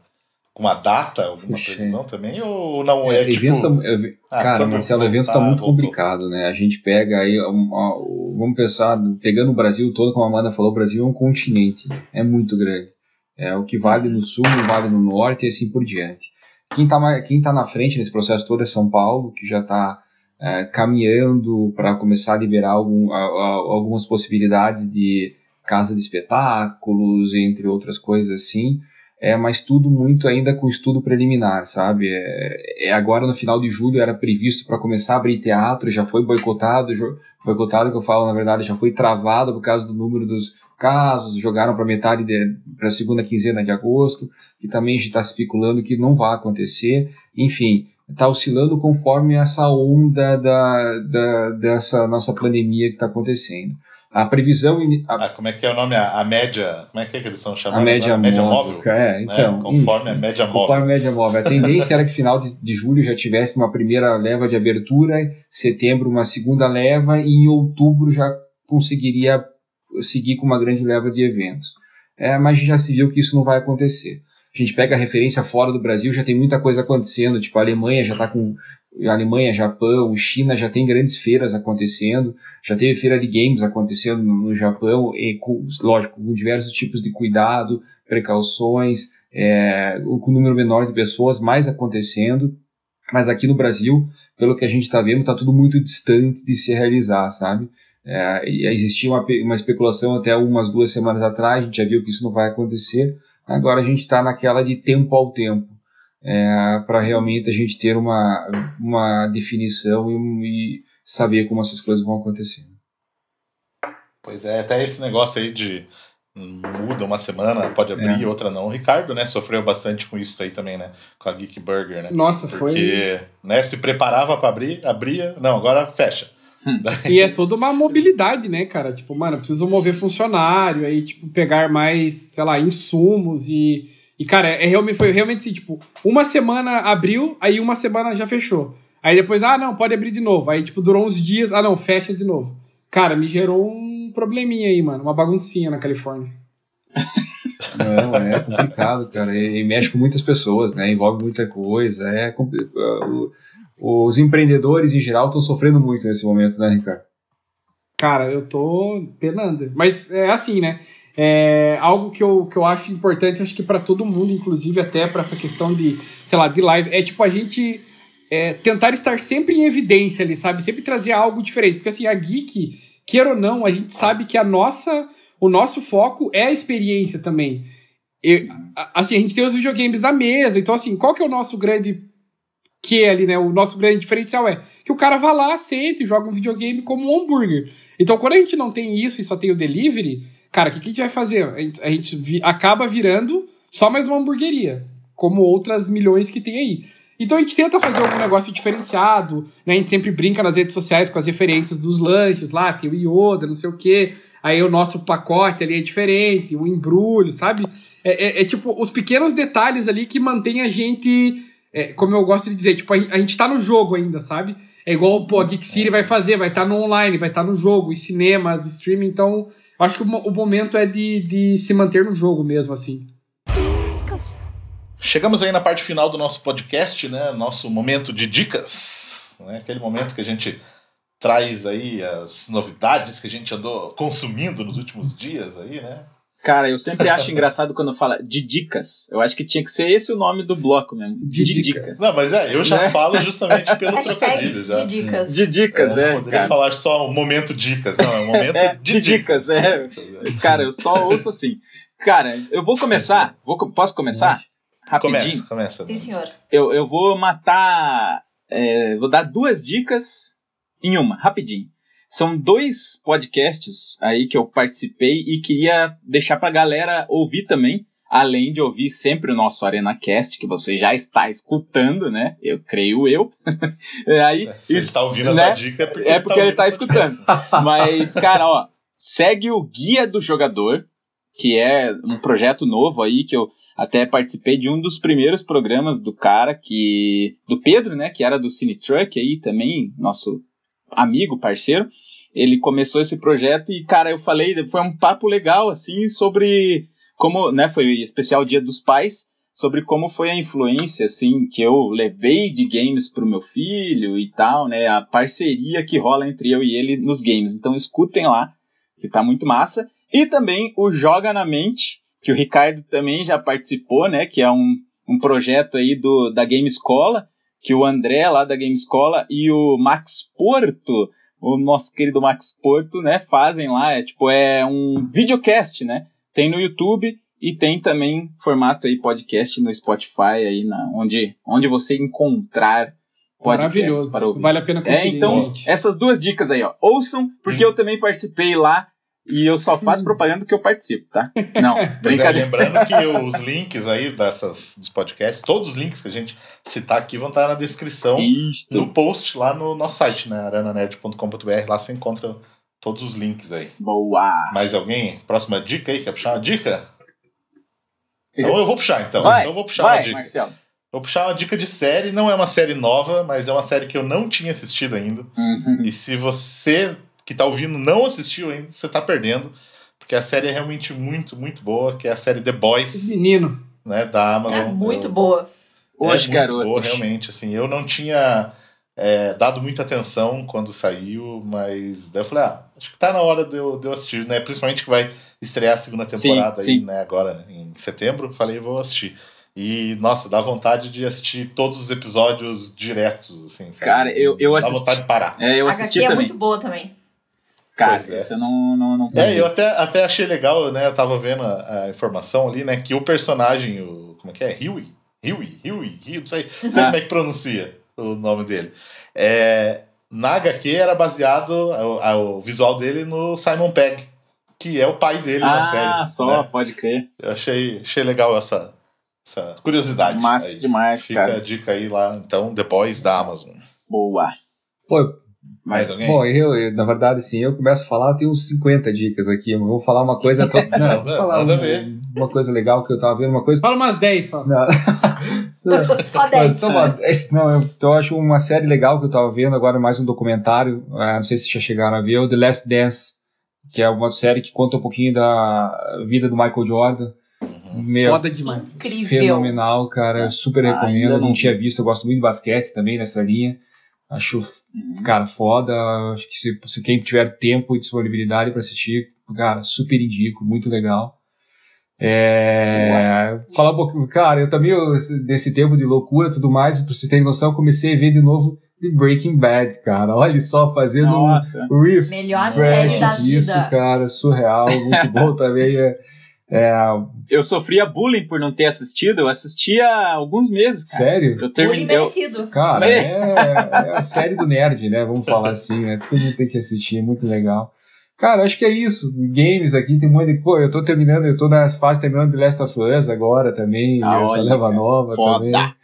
alguma data, alguma Puxa. previsão também? Ou não é, tipo... eventos tá- eu- ah, cara, quando Marcelo, o evento tá voltar, muito voltou. complicado, né? A gente pega aí, uma- vamos pensar, pegando o Brasil todo, como a Amanda falou, o Brasil é um continente, é muito grande. É o que vale no sul, não vale no norte e assim por diante. Quem tá, mais- quem tá na frente nesse processo todo é São Paulo, que já está caminhando para começar a liberar algum- a- a- algumas possibilidades de casa de espetáculos, entre outras coisas assim. É, mas tudo muito ainda com estudo preliminar, sabe? É, é agora no final de julho era previsto para começar a abrir teatro, já foi boicotado, boicotado que eu falo na verdade já foi travado por causa do número dos casos, jogaram para metade para a segunda quinzena de agosto, que também está especulando que não vai acontecer. Enfim, está oscilando conforme essa onda da, da, dessa nossa pandemia que está acontecendo. A previsão, a, Ah, como é que é o nome? A, a média... Como é que é que eles estão chamando? a média, agora? média móvel, móvel. é, né? então, Conforme enfim. a média móvel. Conforme a média móvel. A tendência era que final de, de julho já tivesse uma primeira leva de abertura, em setembro uma segunda leva e em outubro já conseguiria seguir com uma grande leva de eventos. É, mas já se viu que isso não vai acontecer. A gente pega a referência fora do Brasil, já tem muita coisa acontecendo, tipo a Alemanha já está com a Alemanha, Japão, China já tem grandes feiras acontecendo, já teve feira de games acontecendo no, no Japão, e com, lógico, com diversos tipos de cuidado, precauções, é, com um número menor de pessoas, mais acontecendo. Mas aqui no Brasil, pelo que a gente está vendo, está tudo muito distante de se realizar, sabe? É, existia uma, uma especulação até umas duas semanas atrás, a gente já viu que isso não vai acontecer. Agora a gente está naquela de tempo ao tempo, para realmente a gente ter uma, uma definição e, e saber como essas coisas vão acontecer. Pois é, até esse negócio aí de muda uma semana, pode abrir, É. outra não. O Ricardo, né, sofreu bastante com isso aí também, né? Com a Geek Burger, né? Nossa, foi. Porque, né, se preparava pra abrir, abria, não, agora fecha. E é toda uma mobilidade, né, cara? Tipo, mano, eu preciso mover funcionário, aí, tipo, pegar mais, sei lá, insumos e. E, cara, é realmente, foi realmente assim, tipo, uma semana abriu, aí uma semana já fechou. Aí depois, ah, não, pode abrir de novo. Aí, tipo, durou uns dias, ah, não, fecha de novo. Cara, me gerou um probleminha aí, mano, uma baguncinha na Califórnia. Não, é complicado, cara. E, e mexe com muitas pessoas, né? Envolve muita coisa. É compli- uh, o- os empreendedores em geral estão sofrendo muito nesse momento, né, Ricardo? Cara, eu tô penando. Mas é assim, né? É algo que eu, que eu acho importante, acho que pra todo mundo, inclusive até pra essa questão de, sei lá, de live, é tipo a gente é, tentar estar sempre em evidência ali, sabe? Sempre trazer algo diferente. Porque assim, a Geek, queira ou não, a gente sabe que a nossa, o nosso foco é a experiência também. E, a- assim, a gente tem os videogames na mesa, então assim, qual que é o nosso grande que ali, né? O nosso grande diferencial é que o cara vai lá, senta e joga um videogame como um hambúrguer. Então, quando a gente não tem isso e só tem o delivery, cara, o que, que a gente vai fazer? A gente, a gente vi- acaba virando só mais uma hamburgueria, como outras milhões que tem aí. Então a gente tenta fazer algum negócio diferenciado, né? A gente sempre brinca nas redes sociais com as referências dos lanches lá, tem o Yoda, não sei o quê. Aí o nosso pacote ali é diferente, o embrulho, sabe? É, é- é tipo os pequenos detalhes ali que mantém a gente é, como eu gosto de dizer, tipo, a, a gente tá no jogo ainda, sabe? É igual, pô, a Geek City vai fazer, vai estar tá no online, vai estar tá no jogo, em cinemas, streaming, então eu acho que o, o momento é de, de se manter no jogo mesmo, assim. Chegamos aí na parte final do nosso podcast, né? Nosso momento de dicas. Né? Aquele momento que a gente traz aí as novidades que a gente andou consumindo nos últimos dias aí, né? Cara, eu sempre acho engraçado quando fala de dicas. Eu acho que tinha que ser esse o nome do bloco mesmo. De De, dicas. dicas. Não, mas é, eu já Né? falo justamente pelo trocadilho já. de dicas. De dicas, é. Poderia cara. falar só o momento dicas, não, é o momento É, de, de dicas, é. Cara, eu só ouço assim. Cara, eu vou começar. Vou, posso começar? Rapidinho. Começa, começa. Sim, senhor. Eu, eu vou matar. é, vou dar duas dicas em uma, rapidinho. São dois podcasts aí que eu participei e queria deixar pra galera ouvir também. Além de ouvir sempre o nosso ArenaCast, que você já está escutando, né? Eu creio eu. É, aí, Se ele isso, tá ouvindo a né? tua dica, é porque, É porque ele tá ouvindo o podcast. escutando. Mas, cara, ó, segue o Guia do Jogador, que é um projeto novo aí que eu até participei de um dos primeiros programas do cara que do Pedro, né, que era do Cine Truck aí também, nosso amigo, parceiro. ele começou esse projeto e, cara, eu falei, foi um papo legal, assim, sobre como, né, foi especial Dia dos Pais, sobre como foi a influência, assim, que eu levei de games pro meu filho e tal, né, a parceria que rola entre eu e ele nos games. Então escutem lá, que tá muito massa. E também o Joga na Mente, que o Ricardo também já participou, né, que é um, um projeto aí do, da Game Escola, que o André lá da Game Escola e o Max Porto, o nosso querido Max Porto, né, fazem lá, é tipo, é um videocast, né, tem no YouTube e tem também formato aí podcast no Spotify aí na onde onde você encontrar podcast Maravilhoso. para ouvir. Vale a pena conferir. É, então, gente. essas duas dicas aí, ó. Ouçam, porque eu também participei lá e eu só faço propaganda do que eu participo, tá? Não, é, brincadeira. lembrando que os links aí dessas, dos podcasts, todos os links que a gente citar aqui vão estar na descrição Isto. no post lá no nosso site, né? arananerd.com.br. Lá você encontra todos os links aí. Boa. Mais alguém? Próxima dica aí? Quer puxar uma dica? Então eu vou puxar então. vai, então eu vou puxar uma vai, dica. Marcelo. Vou puxar uma dica de série, não é uma série nova, mas é uma série que eu não tinha assistido ainda. Uhum. E se você que tá ouvindo não assistiu ainda, você tá perdendo. Porque a série é realmente muito, muito boa, que é a série The Boys, Menino. né, da Amazon. É muito Eu- boa. Hoje, é muito garoto. boa, realmente, assim, eu não tinha é, dado muita atenção quando saiu, mas daí eu falei, ah, acho que tá na hora de eu, de eu assistir, né, principalmente que vai estrear a segunda Sim, temporada aí, sim. né, agora em setembro, falei, vou assistir. E, nossa, dá vontade de assistir todos os episódios diretos, assim. sabe? Cara, eu- eu Dá assisti. vontade de parar. É, eu a assisti HQ é muito boa também. Cara, Pois é. isso eu não, não, não É, eu até, até achei legal, né? Eu tava vendo a, a informação ali, né? Que o personagem, o. Como é que é? Huey? Huey, Huey, Huey, não sei, não sei Ah. como é que pronuncia o nome dele. É, na HQ era baseado o, visual dele no Simon Pegg, que é o pai dele na Ah, série. só, né? pode crer. Eu achei, achei legal essa, essa curiosidade. Massa aí. demais, Fica cara. a dica aí lá, então, The Boys da Amazon. Boa. Pô, Mais alguém? Bom, eu, eu, na verdade, assim, eu começo a falar, eu tenho uns 50 dicas aqui. Eu vou falar uma coisa. To... Não, vou falar nada a uma, ver. uma coisa legal que eu tava vendo, uma coisa. Fala umas 10 só. Não, Só 10. Então, não, eu, eu acho uma série legal que eu tava vendo agora, mais um documentário. ah, não sei se já chegaram a ver, o The Last Dance, que é uma série que conta um pouquinho da vida do Michael Jordan. Meu, Foda demais. Incrível. fenomenal, cara. Eu super Ah, recomendo. não não tinha visto, eu gosto muito de basquete também nessa linha. Acho, cara, foda. Acho que se, se quem tiver tempo e disponibilidade pra assistir, cara, super indico, muito legal. É, falar um pouquinho, cara, eu também, eu, desse tempo de loucura e tudo mais, pra vocês terem noção, eu comecei a ver de novo The Breaking Bad, cara. Olha só, fazendo um Nossa. refresh Melhor série da disso, vida. cara, surreal, muito bom também. É, é, Eu sofria bullying por não ter assistido. Eu assisti há alguns meses, cara. sério? Eu Bullying terminei. Merecido. Cara, É. é, é a série do nerd, né? Vamos falar assim, né? Todo mundo tem que assistir, é muito legal. Cara, acho que é isso. Games aqui tem um monte de. Pô, eu tô terminando, eu tô na fase terminando de Last of Us agora também, Ah, essa olha, leva cara. nova Foda. também.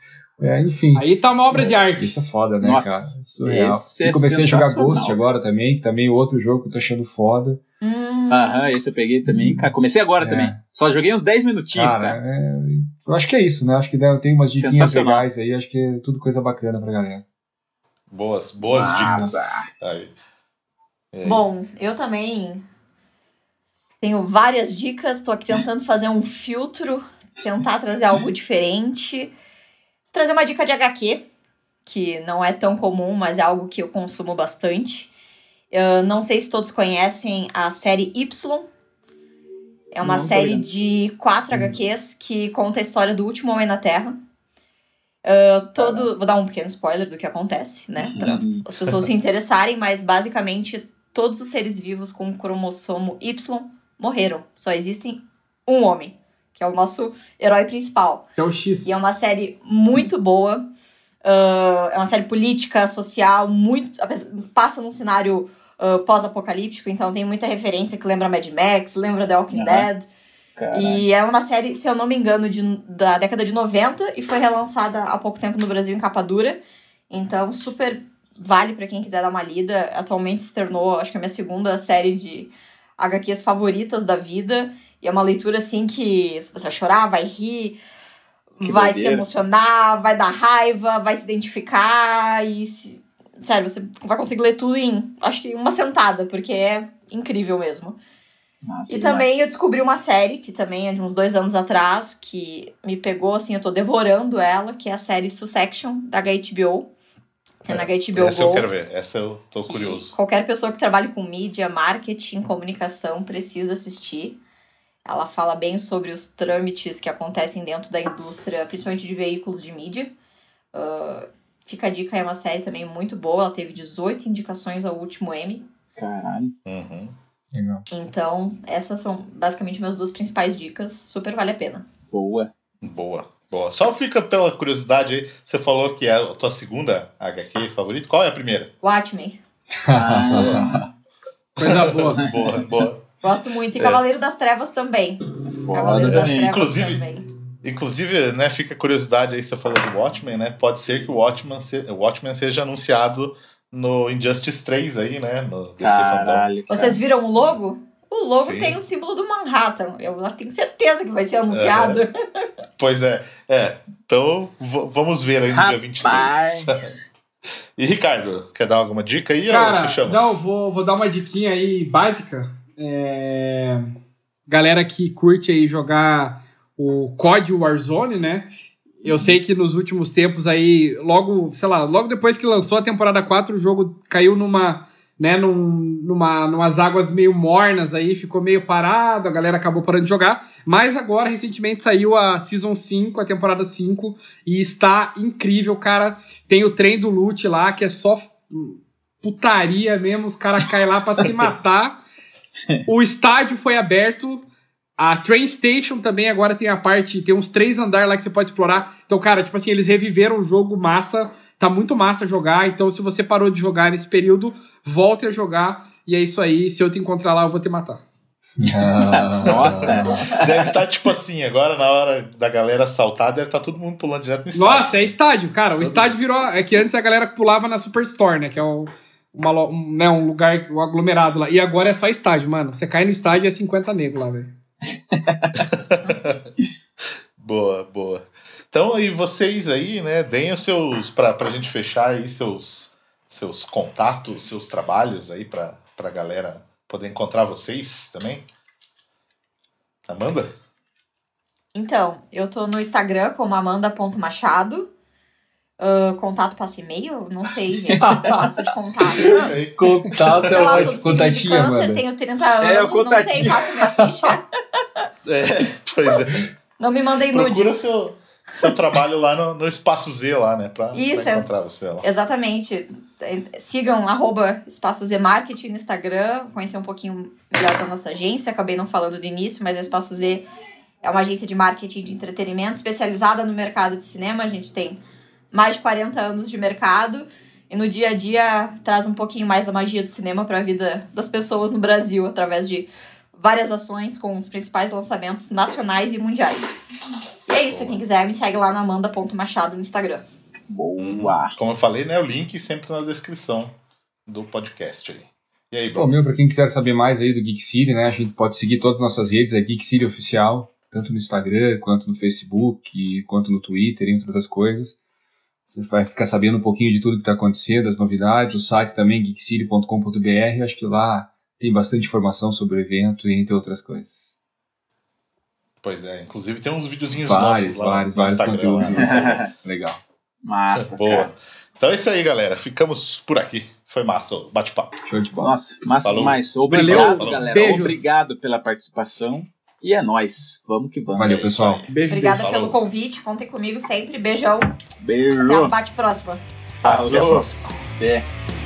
É, enfim. Aí tá uma obra de arte. Isso é foda, né, Nossa, cara? Surreal. esse é comecei a jogar. Ghost agora também, que também é outro jogo que eu tô achando foda. Hum, Aham, esse eu peguei também. Cara, comecei agora É. também. Só joguei uns 10 minutinhos, Cara, cara. é, eu acho que é isso, né? Acho que deve- tem umas Sensacional. legais aí, acho que é tudo coisa bacana pra galera. Boas, boas dicas. Aí. É. Bom, eu também tenho várias dicas. Tô aqui tentando fazer um filtro, tentar trazer algo diferente. Trazer uma dica de HQ, que não é tão comum, mas é algo que eu consumo bastante. Eu não sei se todos conhecem a série Y. É uma Não série de quatro HQs que conta a história do último homem na Terra. Ah, todo, vou dar um pequeno spoiler do que acontece, né? Pra Uhum. as pessoas se interessarem, mas basicamente todos os seres vivos com o cromossomo Y morreram. Só existem um homem, que é o nosso herói principal. É o X. E é uma série muito boa. Ah, é uma série política, social, muito. Passa num cenário ah, pós-apocalíptico, então tem muita referência que lembra Mad Max, lembra The Walking Aham. Dead. Caralho. E é uma série, se eu não me engano, de, da década de 90 e foi relançada há pouco tempo no Brasil em capa dura. Então, super vale pra quem quiser dar uma lida. Atualmente se tornou, acho que a minha segunda série de HQs favoritas da vida. E é uma leitura assim que você vai chorar, vai rir, Que vai se emocionar, vai dar raiva, vai se identificar e se- sério, você vai conseguir ler tudo em, acho que uma sentada, porque é incrível mesmo. Massa E demais. também eu descobri uma série, que também é de uns dois anos atrás, que me pegou, assim, eu tô devorando ela, que é a série Succession, da HBO. Tem na HBO Essa eu Go. quero ver, essa eu tô curioso. Qualquer pessoa que trabalhe com mídia, marketing, comunicação precisa assistir. Ela fala bem sobre os trâmites que acontecem dentro da indústria, principalmente de veículos de mídia. Ah, fica a dica, é uma série também muito boa. Ela teve 18 indicações ao último Emmy. Caralho. Uhum. Legal. Então, essas são basicamente minhas duas principais dicas. Super vale a pena. Boa. Boa, boa. Só fica pela curiosidade aí, você falou que é a tua segunda HQ favorita. Qual é a primeira? Watchmen. Ah, Coisa boa. Boa, boa. Gosto muito. E É. Cavaleiro das Trevas também. foda Cavaleiro das também. Trevas Inclusive- também. Inclusive, né, fica a curiosidade aí, você falou do Watchmen, né? Pode ser que o Watchmen, se, o Watchmen seja anunciado no Injustice 3 aí, né? No DC Fandom. Caralho. cara. Vocês viram o logo? O logo Sim. tem o símbolo do Manhattan. Eu tenho certeza que vai ser anunciado. Pois é, é. Então, vamos ver aí no dia 23. Rapaz. E Ricardo, quer dar alguma dica aí ou Cara, fechamos? não, vou, vou dar uma diquinha aí básica. É, Galera que curte aí jogar o COD Warzone, né? Eu sei que nos últimos tempos aí, logo, sei lá, logo depois que lançou a temporada 4, o jogo caiu numa, né, num, numa, numas águas meio mornas aí, ficou meio parado, a galera acabou parando de jogar. Mas agora, recentemente, saiu a Season 5, a temporada 5, e está incrível, cara. Tem o trem do loot lá, que é só putaria mesmo, os caras caem lá pra se matar. O estádio foi aberto. A train station também agora tem a parte, tem uns três andares lá que você pode explorar. Então, cara, tipo assim, eles reviveram o jogo massa. Tá muito massa jogar. Então, se você parou de jogar nesse período, volte a jogar. E é isso aí. Se eu te encontrar lá, eu vou te matar. Ah, Deve estar tipo assim, agora na hora da galera saltar, deve estar todo mundo pulando direto no estádio. Nossa, é estádio, cara. O estádio virou. É que antes a galera pulava na Superstore, né? Que é o, uma um, né, um lugar, um aglomerado lá. E agora é só estádio, mano. Você cai no estádio e é 50 negros lá, velho. Boa, boa. Então, e vocês aí, né, deem os seus, pra, pra gente fechar aí, seus, seus contatos, seus trabalhos aí pra, pra galera poder encontrar vocês também. Amanda? Então, eu tô no Instagram como amanda.machado. Ah, contato passa e-mail? Não sei, gente. Não passo de contato. Contato é de Contatinho, câncer, mano. tenho 30 anos, É, o não sei, passa minha ficha. É, pois é. Não me mandem Procura nudes. seu, seu trabalho lá no, no Espaço Z lá, né? Pra, Isso, pra é. encontrar você lá. Exatamente. Sigam arroba Espaço Z Marketing no Instagram, conhecer um pouquinho melhor da nossa agência. Acabei não falando no início, mas a Espaço Z é uma agência de marketing de entretenimento especializada no mercado de cinema. A gente tem mais de 40 anos de mercado e no dia a dia traz um pouquinho mais da magia do cinema para a vida das pessoas no Brasil através de várias ações com os principais lançamentos nacionais e mundiais. E é isso, quem quiser me segue lá no amanda.machado no Instagram. Boa. Como eu falei, né? O link sempre na descrição do podcast aí. E aí, Pô, Bruno? meu, pra quem quiser saber mais aí do Geek City, né? A gente pode seguir todas as nossas redes, é Geek City Oficial, tanto no Instagram, quanto no Facebook, quanto no Twitter, entre outras coisas. Você vai ficar sabendo um pouquinho de tudo que está acontecendo, as novidades, o site também, geekcity.com.br, acho que lá tem bastante informação sobre o evento e entre outras coisas. Pois é, inclusive tem uns videozinhos Vários, nossos lá vários, no vários Instagram. conteúdos. né? Legal. Massa. Boa. cara. Então é isso aí, galera. Ficamos por aqui. Foi massa o bate-papo. Show de bola. Nossa, massa Falou. demais. Obrigado, Valeu. galera. Beijos. Obrigado pela participação. E é nóis. Vamos que vamos. Valeu, É pessoal. aí. Beijo, Obrigada Falou. pelo convite, contem comigo sempre. Beijão. Até Beijo. o bate próxima. Até a próxima. É.